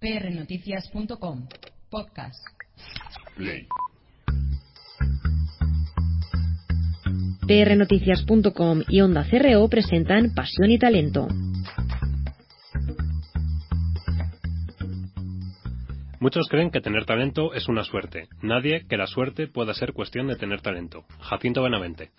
prnoticias.com Podcast. Play. prnoticias.com y Onda CRO presentan Pasión y Talento. Muchos creen que tener talento es una suerte. Nadie que la suerte pueda ser cuestión de tener talento. Jacinto Benavente.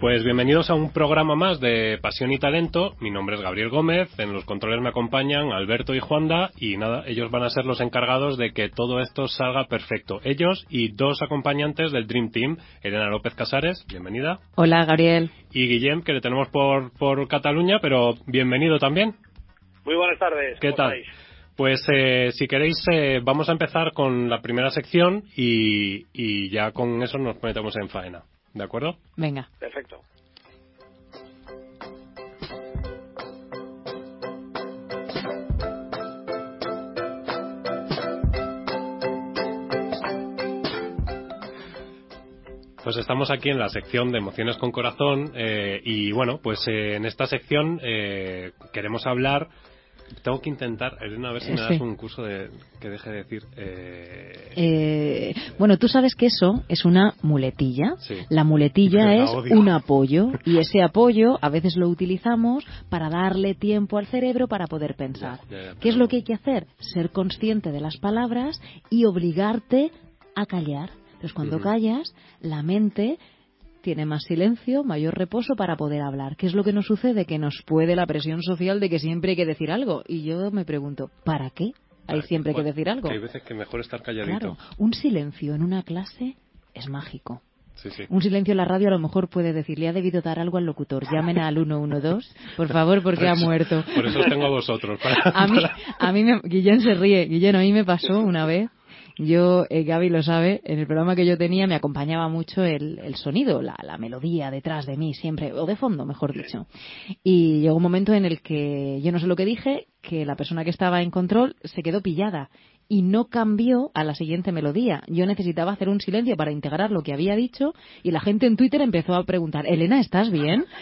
Pues bienvenidos a un programa más de Pasión y Talento. Mi nombre es Gabriel Gómez. En los controles me acompañan Alberto y Juanda. Y nada, ellos van a ser los encargados de que todo esto salga perfecto. Ellos y dos acompañantes del Dream Team. Elena López Casares, bienvenida. Hola, Gabriel. Y Guillem, que le tenemos por, por Cataluña, pero bienvenido también. Muy buenas tardes. ¿Qué ¿cómo tal? estáis? Pues eh, si queréis, eh, vamos a empezar con la primera sección y, y ya con eso nos metemos en faena. ¿De acuerdo? Venga. Perfecto. Pues estamos aquí en la sección de emociones con corazón eh, y bueno, pues eh, en esta sección eh, queremos hablar. Tengo que intentar, Elena, a ver si me Sí. das un curso de que deje de decir. eh, Eh, bueno, tú sabes que eso es una muletilla. Sí. La muletilla La es odio. un apoyo y ese apoyo a veces lo utilizamos para darle tiempo al cerebro para poder pensar. Ya, ya, ya, ¿Qué es lo que hay que hacer? Ser consciente de las palabras y obligarte a callar. Entonces, cuando callas, la mente tiene más silencio, mayor reposo para poder hablar. ¿Qué es lo que nos sucede? Que nos puede la presión social de que siempre hay que decir algo. Y yo me pregunto, ¿para qué hay siempre que decir algo? que hay veces que mejor estar calladito. Claro, un silencio en una clase es mágico. Sí, sí. Un silencio en la radio a lo mejor puede decir, le ha debido dar algo al locutor, llamen al 112, por favor, porque ha muerto. Por eso os tengo a vosotros. para- A mí, para- a mí me, Guillén se ríe. Guillén, a mí me pasó una vez. Yo, eh, Gaby lo sabe, en el programa que yo tenía me acompañaba mucho el, el sonido, la, la melodía detrás de mí, siempre, o de fondo, mejor dicho. Y llegó un momento en el que yo no sé lo que dije, que la persona que estaba en control se quedó pillada y no cambió a la siguiente melodía. Yo necesitaba hacer un silencio para integrar lo que había dicho y la gente en Twitter empezó a preguntar, Elena, ¿estás bien?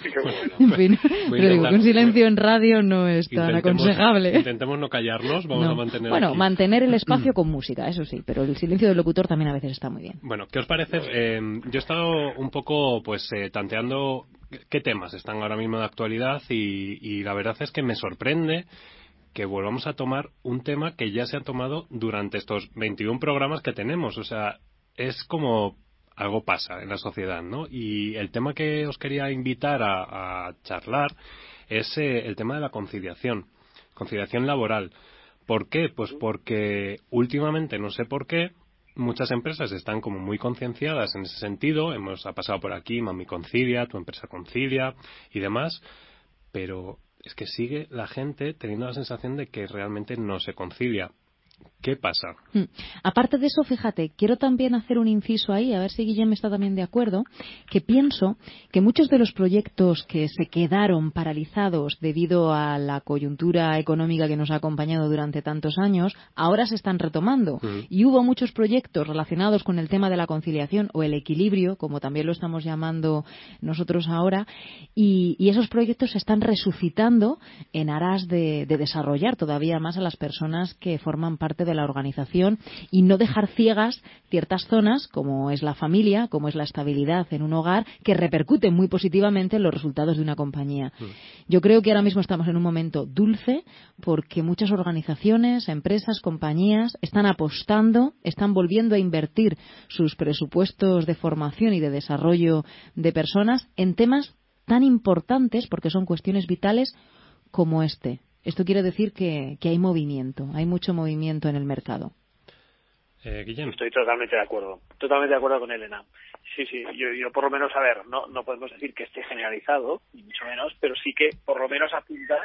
En fin, pero digo que un silencio en radio no es tan Intentemos- aconsejable. Intentemos no callarnos, vamos No. a mantener bueno, aquí. mantener el espacio con música, eso sí, pero el silencio del locutor también a veces está muy bien. Bueno, ¿qué os parece? Eh, yo he estado un poco, pues, eh, tanteando qué temas están ahora mismo de actualidad y, y la verdad es que me sorprende que volvamos a tomar un tema que ya se ha tomado durante estos 21 programas que tenemos. O sea, es como algo pasa en la sociedad, ¿no? Y el tema que os quería invitar a, charlar es eh, el tema de la conciliación, conciliación laboral. ¿Por qué? Pues porque últimamente, no sé por qué, muchas empresas están como muy concienciadas en ese sentido. Hemos ha pasado por aquí, Mami Concilia, tu empresa Concilia y demás, pero es que sigue la gente teniendo la sensación de que realmente no se concilia. ¿Qué pasa? Mm. Aparte de eso, fíjate, quiero también hacer un inciso ahí, a ver si Guillem está también de acuerdo, que pienso que muchos de los proyectos que se quedaron paralizados debido a la coyuntura económica que nos ha acompañado durante tantos años, ahora se están retomando. Mm. Y hubo muchos proyectos relacionados con el tema de la conciliación o el equilibrio, como también lo estamos llamando nosotros ahora, y, y esos proyectos se están resucitando en aras de, de desarrollar todavía más a las personas que forman parte de la organización y no dejar ciegas ciertas zonas, como es la familia, como es la estabilidad en un hogar, que repercuten muy positivamente en los resultados de una compañía. Yo creo que ahora mismo estamos en un momento dulce porque muchas organizaciones, empresas, compañías están apostando, están volviendo a invertir sus presupuestos de formación y de desarrollo de personas en temas tan importantes, porque son cuestiones vitales, como este. Esto quiere decir que, que hay movimiento, hay mucho movimiento en el mercado. Eh, Guillem. Estoy totalmente de acuerdo. Totalmente de acuerdo con Elena. Sí, sí, yo, yo por lo menos, a ver, no, no podemos decir que esté generalizado, ni mucho menos, pero sí que por lo menos apunta,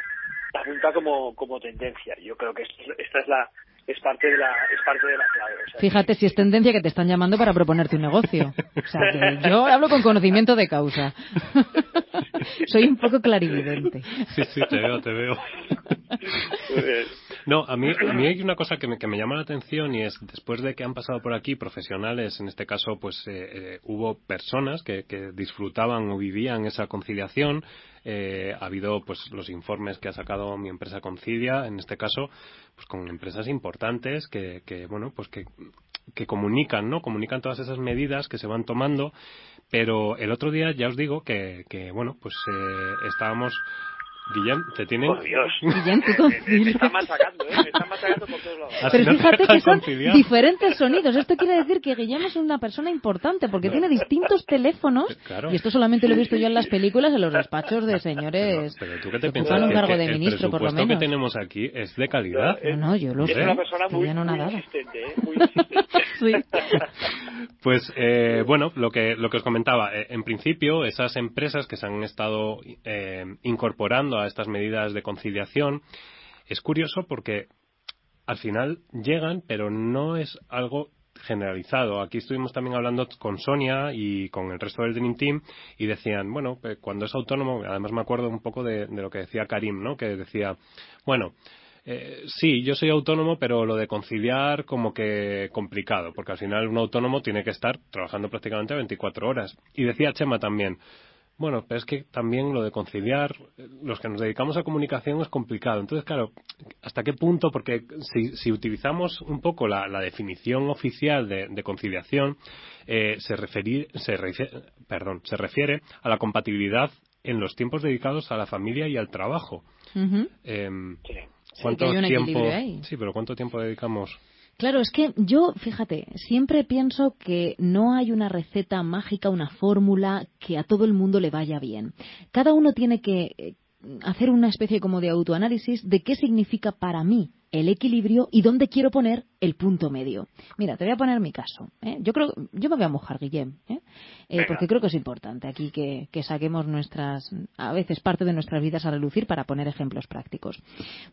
apunta como, como tendencia. Yo creo que esto- esta es la, es parte de la, es parte de la clave. O sea, Fíjate si es tendencia que te están llamando para proponerte un negocio. O sea, que yo hablo con conocimiento de causa. Soy un poco clarividente. Sí, sí, te veo, te veo. No, a mí, a mí hay una cosa que me, que me llama la atención y es, después de que han pasado por aquí profesionales, en este caso, pues eh, eh, hubo personas que, que disfrutaban o vivían esa conciliación, eh, ha habido pues los informes que ha sacado mi empresa Concilia, en este caso, pues con empresas importantes que, que bueno, pues que, que comunican, ¿no? Comunican todas esas medidas que se van tomando, pero el otro día ya os digo que, que bueno, pues eh, estábamos Guillem, te tienen... Por Dios. Guillem, tú Me, me están machacando, ¿eh? Me están machacando por todos lados. Pero no te fíjate que son diferentes sonidos. Esto quiere decir que Guillem es una persona importante porque tiene distintos teléfonos. Claro. Y esto solamente lo he visto yo en las películas, en los despachos de Pero, señores. pero tú qué te piensas un cargo que de el ministro, por lo presupuesto que menos. tenemos aquí es de calidad. Eh, No, no, yo lo es sé. una persona que muy, no muy insistente, ¿eh? Muy insistente. Sí. Pues eh, bueno, lo que lo que os comentaba, eh, en principio esas empresas que se han estado eh, incorporando a estas medidas de conciliación es curioso porque al final llegan, pero no es algo generalizado. Aquí estuvimos también hablando con Sonia y con el resto del Dream Team y decían, bueno, cuando es autónomo, además me acuerdo un poco de, de lo que decía Karim, ¿no? Que decía, bueno, eh, sí, yo soy autónomo, pero lo de conciliar como que complicado, porque al final un autónomo tiene que estar trabajando prácticamente 24 horas. Y decía Chema también, bueno, pero es que también lo de conciliar, los que nos dedicamos a comunicación es complicado. Entonces, claro, ¿hasta qué punto? Porque si, si utilizamos un poco la, la definición oficial de, de conciliación, eh, se, referir, se, refiere, perdón, se refiere a la compatibilidad en los tiempos dedicados a la familia y al trabajo. Ujú. Sí. ¿Cuánto que hay un tiempo? Sí, pero ¿cuánto tiempo dedicamos? Claro, es que yo, fíjate, siempre pienso que no hay una receta mágica, una fórmula que a todo el mundo le vaya bien. Cada uno tiene que eh, hacer una especie como de autoanálisis de qué significa para mí el equilibrio y dónde quiero poner el punto medio. Mira, te voy a poner mi caso. ¿eh? Yo creo, yo me voy a mojar, Guillem, ¿eh? Eh, porque creo que es importante aquí que, que saquemos nuestras, a veces parte de nuestras vidas a relucir para poner ejemplos prácticos.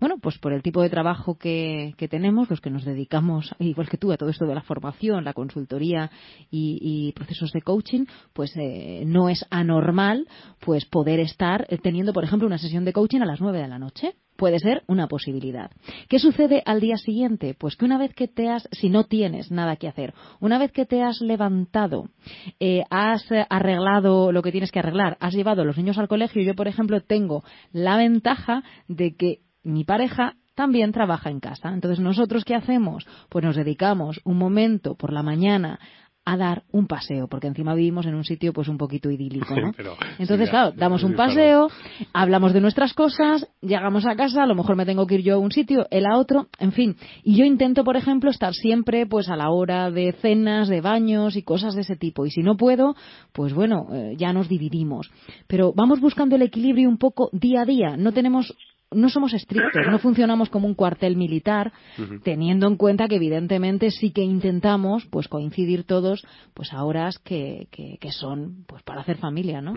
Bueno, pues por el tipo de trabajo que, que tenemos, los que nos dedicamos, igual que tú, a todo esto de la formación, la consultoría y, y procesos de coaching, pues eh, no es anormal pues poder estar teniendo, por ejemplo, una sesión de coaching a las 9 de la noche. Puede ser una posibilidad. ¿Qué sucede al día siguiente? Pues que una vez que te has, si no tienes nada que hacer, una vez que te has levantado, eh, has arreglado lo que tienes que arreglar, has llevado a los niños al colegio, yo por ejemplo tengo la ventaja de que mi pareja también trabaja en casa. Entonces, ¿nosotros qué hacemos? Pues nos dedicamos un momento por la mañana a dar un paseo, porque encima vivimos en un sitio pues un poquito idílico, ¿no? Pero, Entonces, sí, claro, damos un paseo, hablamos de nuestras cosas, llegamos a casa, a lo mejor me tengo que ir yo a un sitio, él a otro, en fin. Y yo intento, por ejemplo, estar siempre pues a la hora de cenas, de baños y cosas de ese tipo. Y si no puedo, pues bueno, eh, ya nos dividimos. Pero vamos buscando el equilibrio un poco día a día. No tenemos no somos estrictos, no funcionamos como un cuartel militar, teniendo en cuenta que evidentemente sí que intentamos pues coincidir todos pues a horas que, que, que son pues para hacer familia, ¿no?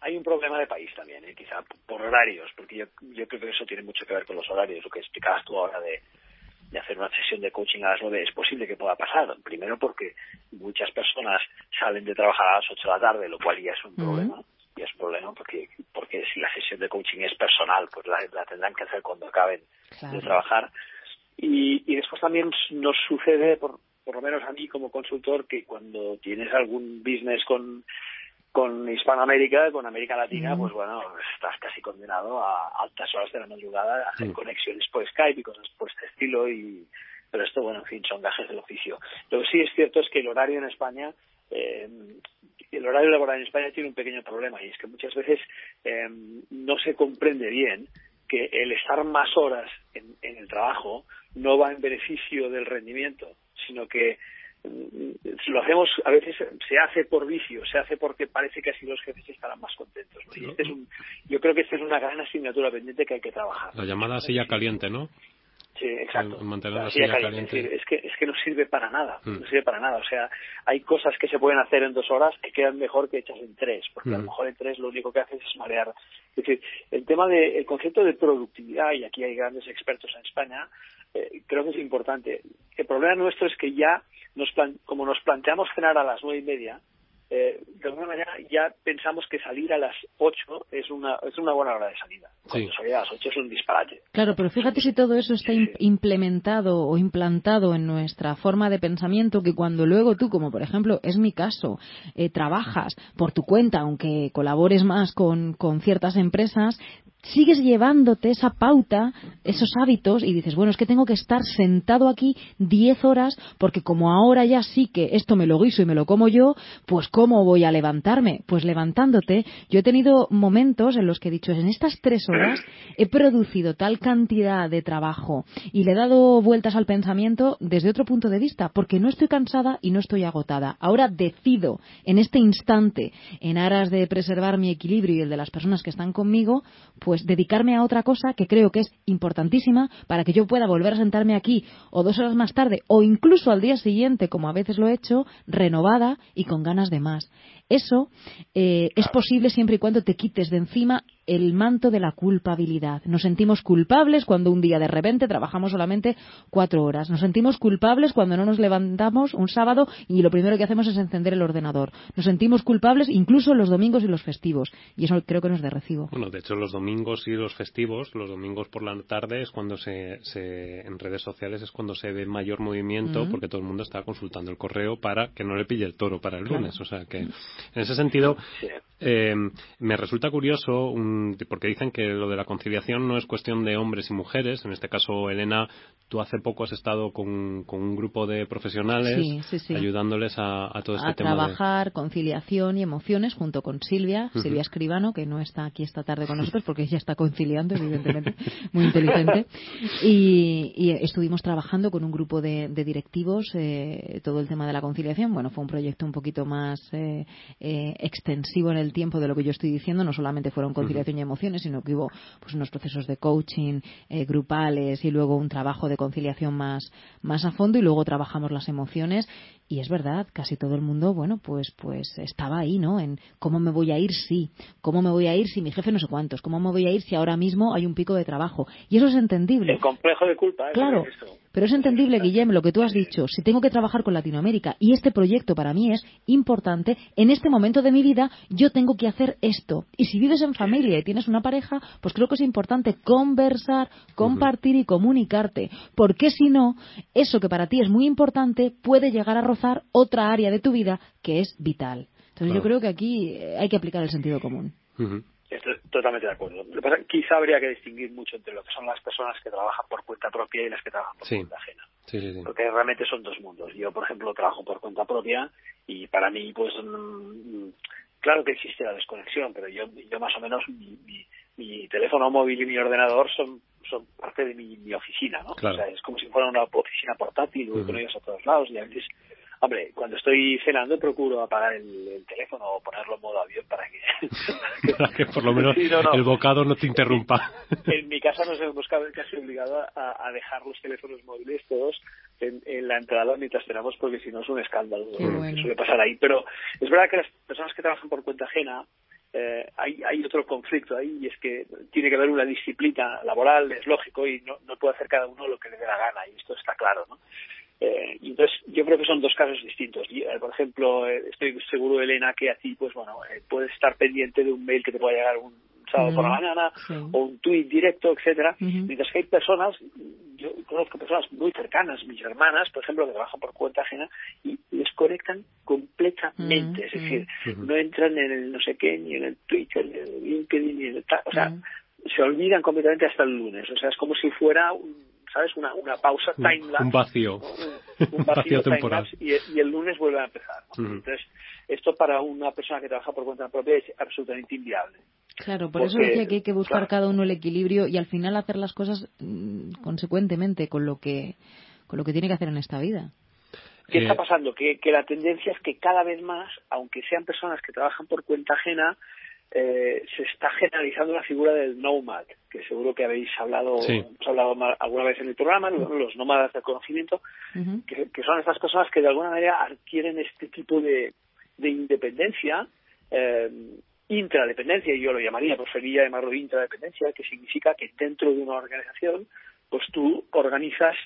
Hay un problema de país también, ¿eh? quizá por horarios, porque yo, yo creo que eso tiene mucho que ver con los horarios, lo que explicabas tú ahora de, de hacer una sesión de coaching a las 9 es posible que pueda pasar. Primero porque muchas personas salen de trabajar a las 8 de la tarde, lo cual ya es un problema. Y es un problema porque, porque si la sesión de coaching es personal, pues la, la tendrán que hacer cuando acaben Claro. de trabajar. Y, y después también nos sucede, por, por lo menos a mí como consultor, que cuando tienes algún business con, con Hispanoamérica, con América Latina, Mm. pues bueno, estás casi condenado a altas horas de la madrugada a hacer Mm. conexiones por Skype y cosas por este estilo. y Pero esto, bueno, en fin, son gajes del oficio. Lo que sí es cierto es que el horario en España eh, el horario laboral en España tiene un pequeño problema y es que muchas veces eh, no se comprende bien que el estar más horas en, en el trabajo no va en beneficio del rendimiento, sino que mm, lo hacemos, a veces se hace por vicio, se hace porque parece que así los jefes estarán más contentos. ¿no? Y este es un, yo creo que esta es una gran asignatura pendiente que hay que trabajar. La llamada silla caliente, ¿no? Sí, exacto. El mantener la silla silla caliente. caliente. Es, que es que no sirve para nada, Mm. no sirve para nada. O sea, hay cosas que se pueden hacer en dos horas que quedan mejor que hechas en tres, porque a lo Mm. mejor en tres lo único que haces es marear. Es decir, el tema del concepto de productividad y aquí hay grandes expertos en España, eh, creo que es importante. El problema nuestro es que ya nos plan- como nos planteamos cenar a las nueve y media, eh, de alguna manera ya pensamos que salir a las 8 es una, es una buena hora de salida. Cuando salir a las 8 es un disparate. Claro, pero fíjate si todo eso está implementado o implantado en nuestra forma de pensamiento que cuando luego tú, como por ejemplo es mi caso, eh, trabajas por tu cuenta, aunque colabores más con, con ciertas empresas, sigues llevándote esa pauta, esos hábitos y dices, bueno, es que tengo que estar sentado aquí 10 horas porque como ahora ya sí que esto me lo guiso y me lo como yo, pues ¿cómo voy a levantarme? Pues levantándote. Yo he tenido momentos en los que he dicho, en estas tres horas he producido tal cantidad de trabajo y le he dado vueltas al pensamiento desde otro punto de vista, porque no estoy cansada y no estoy agotada. Ahora decido en este instante, en aras de preservar mi equilibrio y el de las personas que están conmigo, pues dedicarme a otra cosa que creo que es importantísima para que yo pueda volver a sentarme aquí o dos horas más tarde o incluso al día siguiente, como a veces lo he hecho, renovada y con ganas de más. Eso eh, es posible siempre y cuando te quites de encima el manto de la culpabilidad. Nos sentimos culpables cuando un día de repente trabajamos solamente cuatro horas. Nos sentimos culpables cuando no nos levantamos un sábado y lo primero que hacemos es encender el ordenador. Nos sentimos culpables incluso los domingos y los festivos. Y eso creo que no es de recibo. Bueno, de hecho, los domingos y los festivos, los domingos por la tarde es cuando se, en redes sociales es cuando se ve mayor movimiento porque todo el mundo está consultando el correo para que no le pille el toro para el lunes. O sea que en ese sentido eh, me resulta curioso porque dicen que lo de la conciliación no es cuestión de hombres y mujeres. En este caso, Elena, tú hace poco has estado con, un grupo de profesionales ayudándoles a, todo este tema. A trabajar conciliación y emociones junto con Silvia, Silvia Escribano, que no está aquí esta tarde con nosotros porque ella está conciliando, evidentemente, muy inteligente. Y, estuvimos trabajando con un grupo de, directivos eh, todo el tema de la conciliación. Bueno, fue un proyecto un poquito más eh, eh, extensivo en el tiempo de lo que yo estoy diciendo. No solamente fueron conciliación y emociones, sino que hubo pues, unos procesos de coaching grupales y luego un trabajo de conciliación más, más a fondo y luego trabajamos las emociones y es verdad, casi todo el mundo, bueno, pues, pues estaba ahí, ¿no? En cómo me voy a ir si, cómo me voy a ir si mi jefe no sé cuántos, cómo me voy a ir si ahora mismo hay un pico de trabajo. Y eso es entendible. El complejo de culpa. Claro, pero es entendible, Guillem, lo que tú has dicho. Si tengo que trabajar con Latinoamérica y este proyecto para mí es importante, en este momento de mi vida yo tengo que hacer esto. Y si vives en familia y tienes una pareja, pues creo que es importante conversar, compartir y comunicarte. Porque si no, eso que para ti es muy importante puede llegar a otra área de tu vida que es vital. Entonces yo creo que aquí eh, hay que aplicar el sentido común. Estoy totalmente de acuerdo. Lo que pasa, quizá habría que distinguir mucho entre lo que son las personas que trabajan por cuenta propia y las que trabajan por cuenta ajena. Porque realmente son dos mundos. Yo, por ejemplo, trabajo por cuenta propia y para mí, pues, mm, claro que existe la desconexión, pero yo, yo más o menos mi, mi, teléfono móvil y mi ordenador son son parte de mi, oficina, ¿no? O sea, es como si fuera una oficina portátil, voy con ellos a todos lados y a veces Hombre, cuando estoy cenando procuro apagar el, teléfono o ponerlo en modo avión para que... para que por lo menos el bocado no te interrumpa. en mi casa nos hemos casi obligado a, dejar los teléfonos móviles todos en, la entrada mientras cenamos porque si no es un escándalo que suele pasar ahí. Pero es verdad que las personas que trabajan por cuenta ajena eh, hay, hay otro conflicto ahí y es que tiene que haber una disciplina laboral, es lógico, y no, no puede hacer cada uno lo que le dé la gana, y esto está claro, ¿no? Eh, entonces, yo creo que son dos casos distintos. Y, eh, por ejemplo, eh, estoy seguro, Elena, que a ti, pues bueno, eh, puedes estar pendiente de un mail que te pueda llegar un sábado por la mañana o un tweet directo, etcétera. Mientras que hay personas, yo conozco personas muy cercanas, mis hermanas, por ejemplo, que trabajan por cuenta ajena y desconectan completamente. Es decir, no entran en el no sé qué, ni en el Twitter, ni en el LinkedIn, ni en el tal. O sea, se olvidan completamente hasta el lunes. O sea, es como si fuera un ¿sabes? Una, una pausa timelapse. Un vacío. Un, vacío, temporal. Y, y, el lunes vuelve a empezar. Entonces, esto para una persona que trabaja por cuenta propia es absolutamente inviable. Claro, por eso decía que hay que buscar cada uno el equilibrio y al final hacer las cosas mm, consecuentemente con lo que con lo que tiene que hacer en esta vida. ¿Qué está eh, pasando? Que, que la tendencia es que cada vez más, aunque sean personas que trabajan por cuenta ajena, eh, se está generalizando la figura del nomad, que seguro que habéis hablado, hablado alguna vez en el programa, los nómadas del conocimiento, que, son estas personas que de alguna manera adquieren este tipo de, de independencia, eh, intradependencia, y yo lo llamaría, preferiría llamarlo intradependencia, que significa que dentro de una organización, pues tú organizas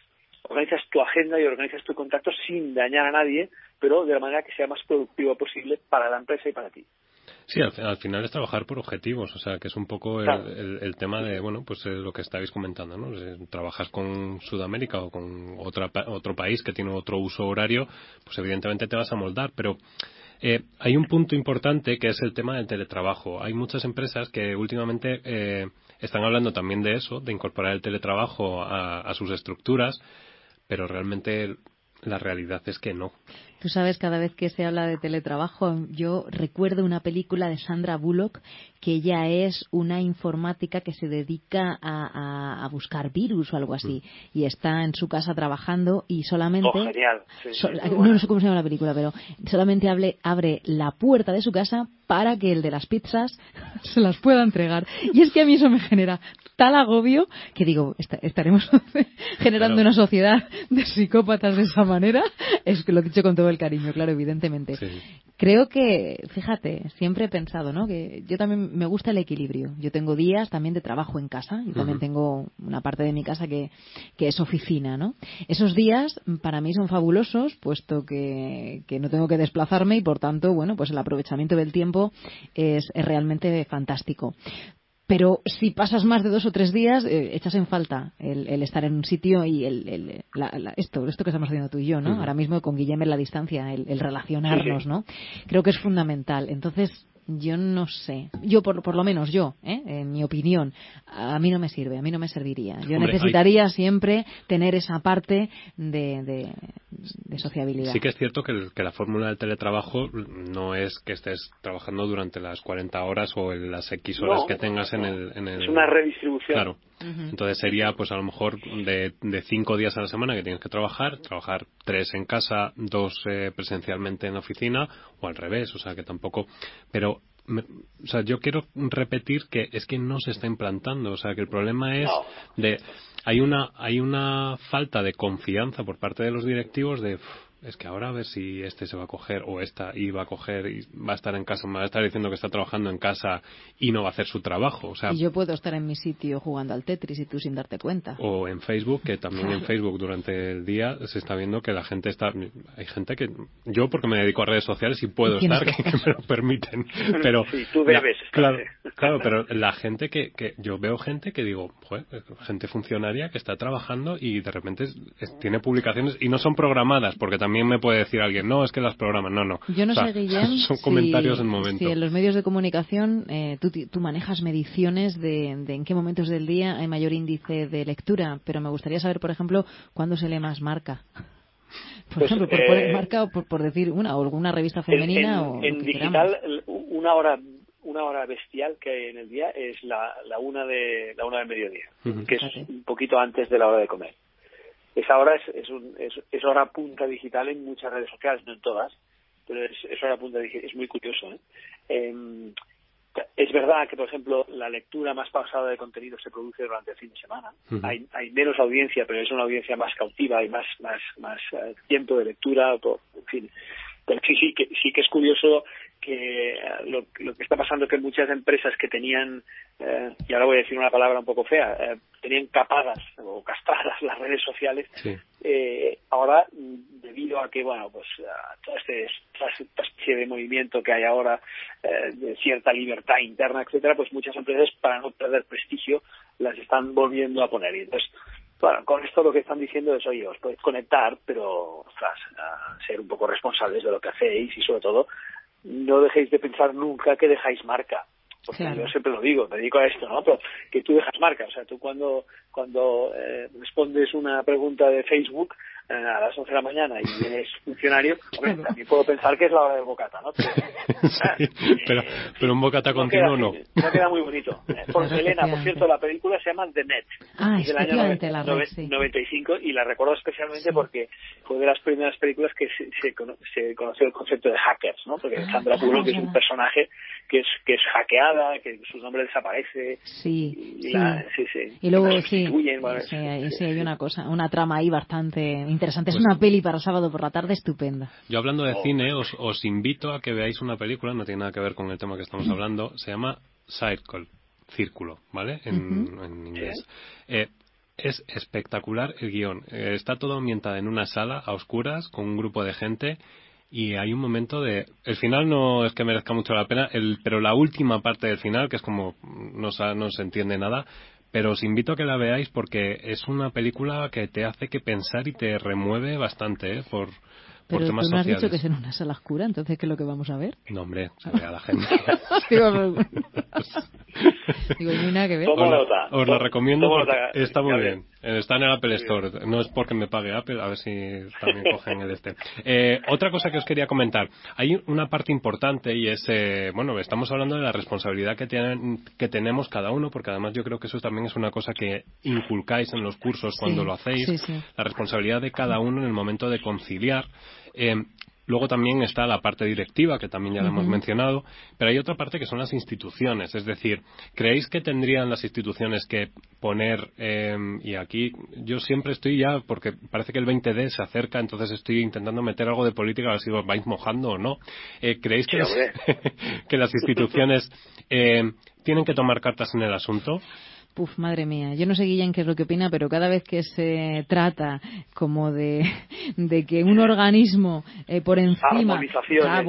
organizas tu agenda y organizas tu contacto sin dañar a nadie pero de la manera que sea más productivo posible para la empresa y para ti. Sí, al, final es trabajar por objetivos, o sea, que es un poco el, tema de, bueno, pues lo que estáis comentando, ¿no? trabajas con Sudamérica o con otra, otro país que tiene otro uso horario, pues evidentemente te vas a moldar, pero eh, hay un punto importante que es el tema del teletrabajo. Hay muchas empresas que últimamente eh, están hablando también de eso, de incorporar el teletrabajo a sus estructuras, pero realmente la realidad es que no. Tú sabes, cada vez que se habla de teletrabajo, yo recuerdo una película de Sandra Bullock, que ella es una informática que se dedica a, buscar virus o algo así. Mm. Y está en su casa trabajando y solamente. Oh, genial. no, sé cómo se llama la película, pero solamente abre la puerta de su casa para que el de las pizzas se las pueda entregar. Y es que a mí eso me genera tal agobio que digo, estaremos generando una sociedad de psicópatas de esa manera. Es que lo he dicho con todo el cariño, claro, evidentemente. Creo que, fíjate, siempre he pensado, ¿no? Que yo también me gusta el equilibrio. Yo tengo días también de trabajo en casa y también tengo una parte de mi casa que, que es oficina, ¿no? Esos días para mí son fabulosos, puesto que, que no tengo que desplazarme y por tanto, bueno, pues el aprovechamiento del tiempo es, es realmente fantástico pero si pasas más de dos o tres días, eh, echas en falta el, estar en un sitio y el, esto, esto que estamos haciendo tú y yo, ¿no? Ahora mismo con Guillem en la distancia, el, relacionarnos, ¿no? Creo que es fundamental. Entonces, yo no sé. Yo, por, por lo menos yo, ¿eh? en mi opinión, a mí no me sirve, a mí no me serviría. Yo necesitaría siempre tener esa parte de, de, sociabilidad. Sí que es cierto que, la fórmula del teletrabajo no es que estés trabajando durante las 40 horas o en las X horas que tengas en, el, en el... Es una redistribución. Claro. Entonces sería, pues a lo mejor, de, de cinco días a la semana que tienes que trabajar, trabajar tres en casa, dos eh, presencialmente en oficina, o al revés, o sea que tampoco. Pero o sea, yo quiero repetir que es que no se está implantando, o sea, que el problema es de hay una hay una falta de confianza por parte de los directivos de es que ahora a ver si este se va a coger o esta y va a coger y va a estar en casa, me va a estar diciendo que está trabajando en casa y no va a hacer su trabajo. O sea, y yo puedo estar en mi sitio jugando al Tetris y tú sin darte cuenta. O en Facebook, que también en Facebook durante el día se está viendo que la gente está. Hay gente que. Yo, porque me dedico a redes sociales y puedo estar, que, me lo permiten. Pero. Sí, tú bebes. claro, claro, pero la gente que, que. Yo veo gente que digo, gente funcionaria que está trabajando y de repente tiene publicaciones y no son programadas, porque también también me puede decir alguien, no, es que las programas, no, no. Yo no sé, Guillem, son comentarios en momento. Si en los medios de comunicación eh, tú, tú, manejas mediciones de, en qué momentos del día hay mayor índice de lectura, pero me gustaría saber, por ejemplo, cuándo se lee más marca. Por pues, ejemplo, por poner eh, marca o por, decir una, o alguna revista femenina en, o. En digital, una hora una hora bestial que hay en el día es la, la una de la una del mediodía, que es un poquito antes de la hora de comer esa hora es, es, un, es, hora punta digital en muchas redes sociales, no en todas, pero es, hora punta digital, es muy curioso. ¿eh? Em, es verdad que, por ejemplo, la lectura más pausada de contenido se produce durante el fin de semana. hay, hay menos audiencia, pero es una audiencia más cautiva, y más, más, más eh, tiempo de lectura, en fin. Pero sí, sí que, sí que es curioso que eh, lo, que está pasando es que muchas empresas que tenían, eh, y ahora voy a decir una palabra un poco fea, eh, tenían capadas o castradas las redes sociales, eh, ahora debido a que, bueno, pues toda, este, esta especie de movimiento que hay ahora de cierta libertad interna, etcétera, pues muchas empresas para no perder prestigio las están volviendo a poner. Y entonces, bueno, con esto lo que están diciendo es, oye, os podéis conectar, pero, ostras, ser un poco responsables de lo que hacéis y sobre todo no dejéis de pensar nunca que dejáis marca. Porque yo siempre lo digo, me dedico a esto, ¿no? Pero que tú dejas marca. O sea, tú cuando, cuando eh, respondes una pregunta de Facebook, a las 11 de la mañana y eres funcionario, también puedo pensar que es la hora del bocata, ¿no? Pero, pero, un bocata continuo no. No queda muy bonito. Eh, por Elena, por cierto, la película se llama The Net. Ah, es del año la 95 y la recuerdo especialmente porque fue de las primeras películas que se, se, conoció el concepto de hackers, ¿no? Porque ah, Sandra Bullock es un personaje que es que es hackeada, que su nombre desaparece. Sí, y, sí. y luego sí, sí, hay una cosa, una trama ahí bastante interesante. es pues una peli para sábado por la tarde estupenda. Yo hablando de oh. cine, os, os, invito a que veáis una película, no tiene nada que ver con el tema que estamos hablando, se llama Circle, Círculo, ¿vale? En, inglés. Eh, es espectacular el guion. Eh, está todo ambientado en una sala a oscuras con un grupo de gente y hay un momento de el final no es que merezca mucho la pena el, pero la última parte del final que es como no, no se entiende nada pero os invito a que la veáis porque es una película que te hace que pensar y te remueve bastante ¿eh? por pero tú no has dicho que es en una sala oscura, entonces ¿qué es lo que vamos a ver? No, hombre, se ve a la gente. Digo, no hay nada que ver. Os la, recomiendo está muy bien. Está en el Apple Store. No es porque me pague Apple, a ver si también cogen el este. Eh, otra cosa que os quería comentar. Hay una parte importante y es, eh, bueno, estamos hablando de la responsabilidad que, tienen, que tenemos cada uno, porque además yo creo que eso también es una cosa que inculcáis en los cursos cuando lo hacéis. La responsabilidad de cada uno en el momento de conciliar. Eh, Luego también está la parte directiva, que también ya la hemos mencionado, pero hay otra parte que son las instituciones. Es decir, ¿creéis que tendrían las instituciones que poner, em, y aquí yo siempre estoy ya, porque parece que el 20D se acerca, entonces estoy intentando meter algo de política, a ver si os vais mojando o no. Eh, ¿Creéis que, las, que las instituciones em, tienen que tomar cartas en el asunto? Uf, madre mía. Yo no sé, Guillén, qué es lo que opina, pero cada vez que se trata como de, de que un organismo eh, por encima... Ah,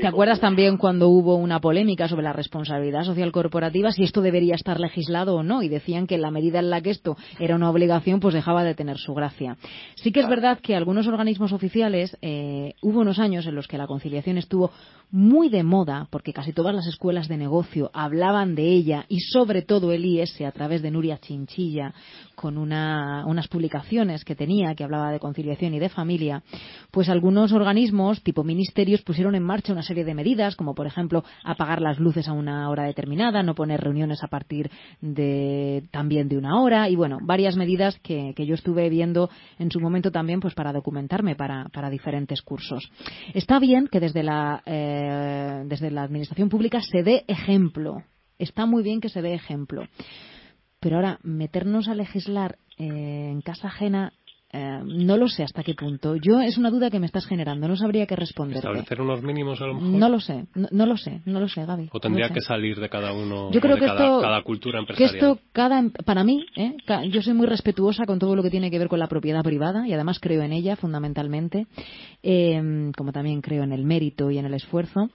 ¿Te acuerdas también cuando hubo una polémica sobre la responsabilidad social corporativa, si esto debería estar legislado o no? Y decían que en la medida en la que esto era una obligación, pues dejaba de tener su gracia. Sí que es verdad que algunos organismos oficiales, eh, hubo unos años en los que la conciliación estuvo muy de moda, porque casi todas las escuelas de negocio hablaban de ella y sobre todo el A través de Nuria Chinchilla con unas publicaciones que tenía que hablaba de conciliación y de familia, pues algunos organismos tipo ministerios pusieron en marcha una serie de medidas, como por ejemplo apagar las luces a una hora determinada, no poner reuniones a partir de también de una hora y bueno, varias medidas que, yo estuve viendo en su momento también pues para documentarme para, para diferentes cursos. Está bien que desde la eh, desde la administración pública se dé ejemplo. Está muy bien que se dé ejemplo. Pero ahora, meternos a legislar eh, en casa ajena eh, no lo sé hasta qué punto. Yo es una duda que me estás generando. No sabría qué responder. ¿Establecer unos mínimos a lo mejor? No lo sé. No, lo sé. No lo sé, Gaby. ¿O tendría que salir de cada uno? Yo creo que cada, esto, cada cultura empresarial. Que esto, cada, em, para mí, ¿eh? yo soy muy respetuosa con todo lo que tiene que ver con la propiedad privada y además creo en ella fundamentalmente, eh, como también creo en el mérito y en el esfuerzo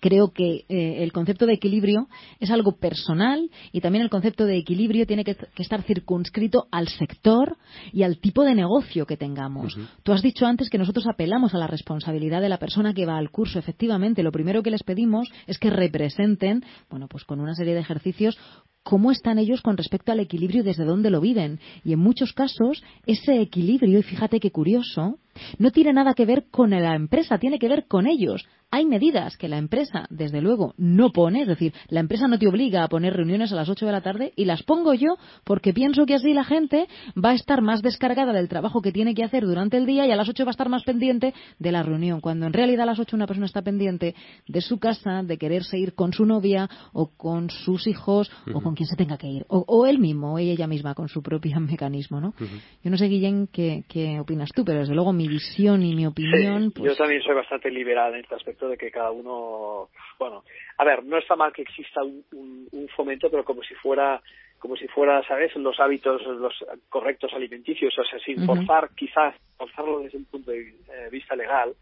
creo que eh, el concepto de equilibrio es algo personal y también el concepto de equilibrio tiene que, estar circunscrito al sector y al tipo de negocio que tengamos. Tú has dicho antes que nosotros apelamos a la responsabilidad de la persona que va al curso. Efectivamente, lo primero que les pedimos es que representen, bueno, pues con una serie de ejercicios cómo están ellos con respecto al equilibrio y desde dónde lo viven. Y en muchos casos, ese equilibrio, y fíjate qué curioso, no tiene nada que ver con la empresa, tiene que ver con ellos. Hay medidas que la empresa, desde luego, no pone, es decir, la empresa no te obliga a poner reuniones a las 8 de la tarde y las pongo yo porque pienso que así la gente va a estar más descargada del trabajo que tiene que hacer durante el día y a las 8 va a estar más pendiente de la reunión, cuando en realidad a las 8 una persona está pendiente de su casa, de quererse ir con su novia o con sus hijos o con quien se tenga que ir, o, él mismo o ella misma con su propio mecanismo, ¿no? Yo no sé, Guillén, qué, qué, opinas tú, pero desde luego mi visión y mi opinión... Yo pues también soy bastante liberal en este aspecto de que cada uno, bueno, a ver, no está mal que exista un, un, fomento, pero como si fuera como si fuera, ¿sabes?, los hábitos los correctos alimenticios, o sea, sin forzar, quizás, forzarlo desde un punto de eh, vista legal,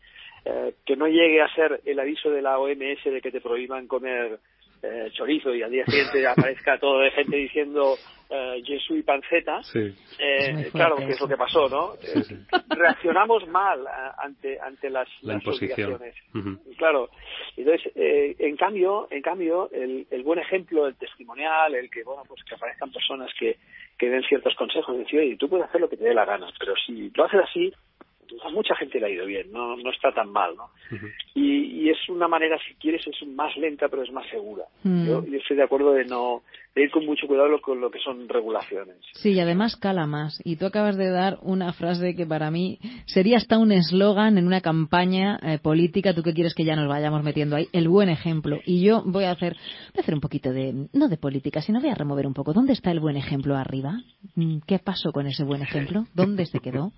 eh, que no llegue a ser el aviso de la OMS de que te prohíban comer eh, chorizo y al día siguiente aparezca todo de gente diciendo eh, y panceta, eh, claro, que es lo que pasó, ¿no? Eh, reaccionamos mal ante ante las, la obligaciones. Claro, entonces, en cambio, en cambio, el, el buen ejemplo, el testimonial, el que, bueno, pues que aparezcan personas que, que den ciertos consejos, decir, oye, tú puedes hacer lo que te dé la gana, pero si lo haces así, a mucha gente le ha ido bien, no, no está tan mal, ¿no? y, y, es una manera, si quieres, es más lenta, pero es más segura. Mm. yo, yo, estoy de acuerdo de no de ir con mucho cuidado con lo que son regulaciones. Sí, y además cala más. Y tú acabas de dar una frase que para mí sería hasta un eslogan en una campaña eh, política. ¿Tú qué quieres que ya nos vayamos metiendo ahí? El buen ejemplo. Y yo voy a hacer, voy a hacer un poquito de, no de política, sino voy a remover un poco. ¿Dónde está el buen ejemplo arriba? Mm, ¿Qué pasó con ese buen ejemplo? ¿Dónde se quedó?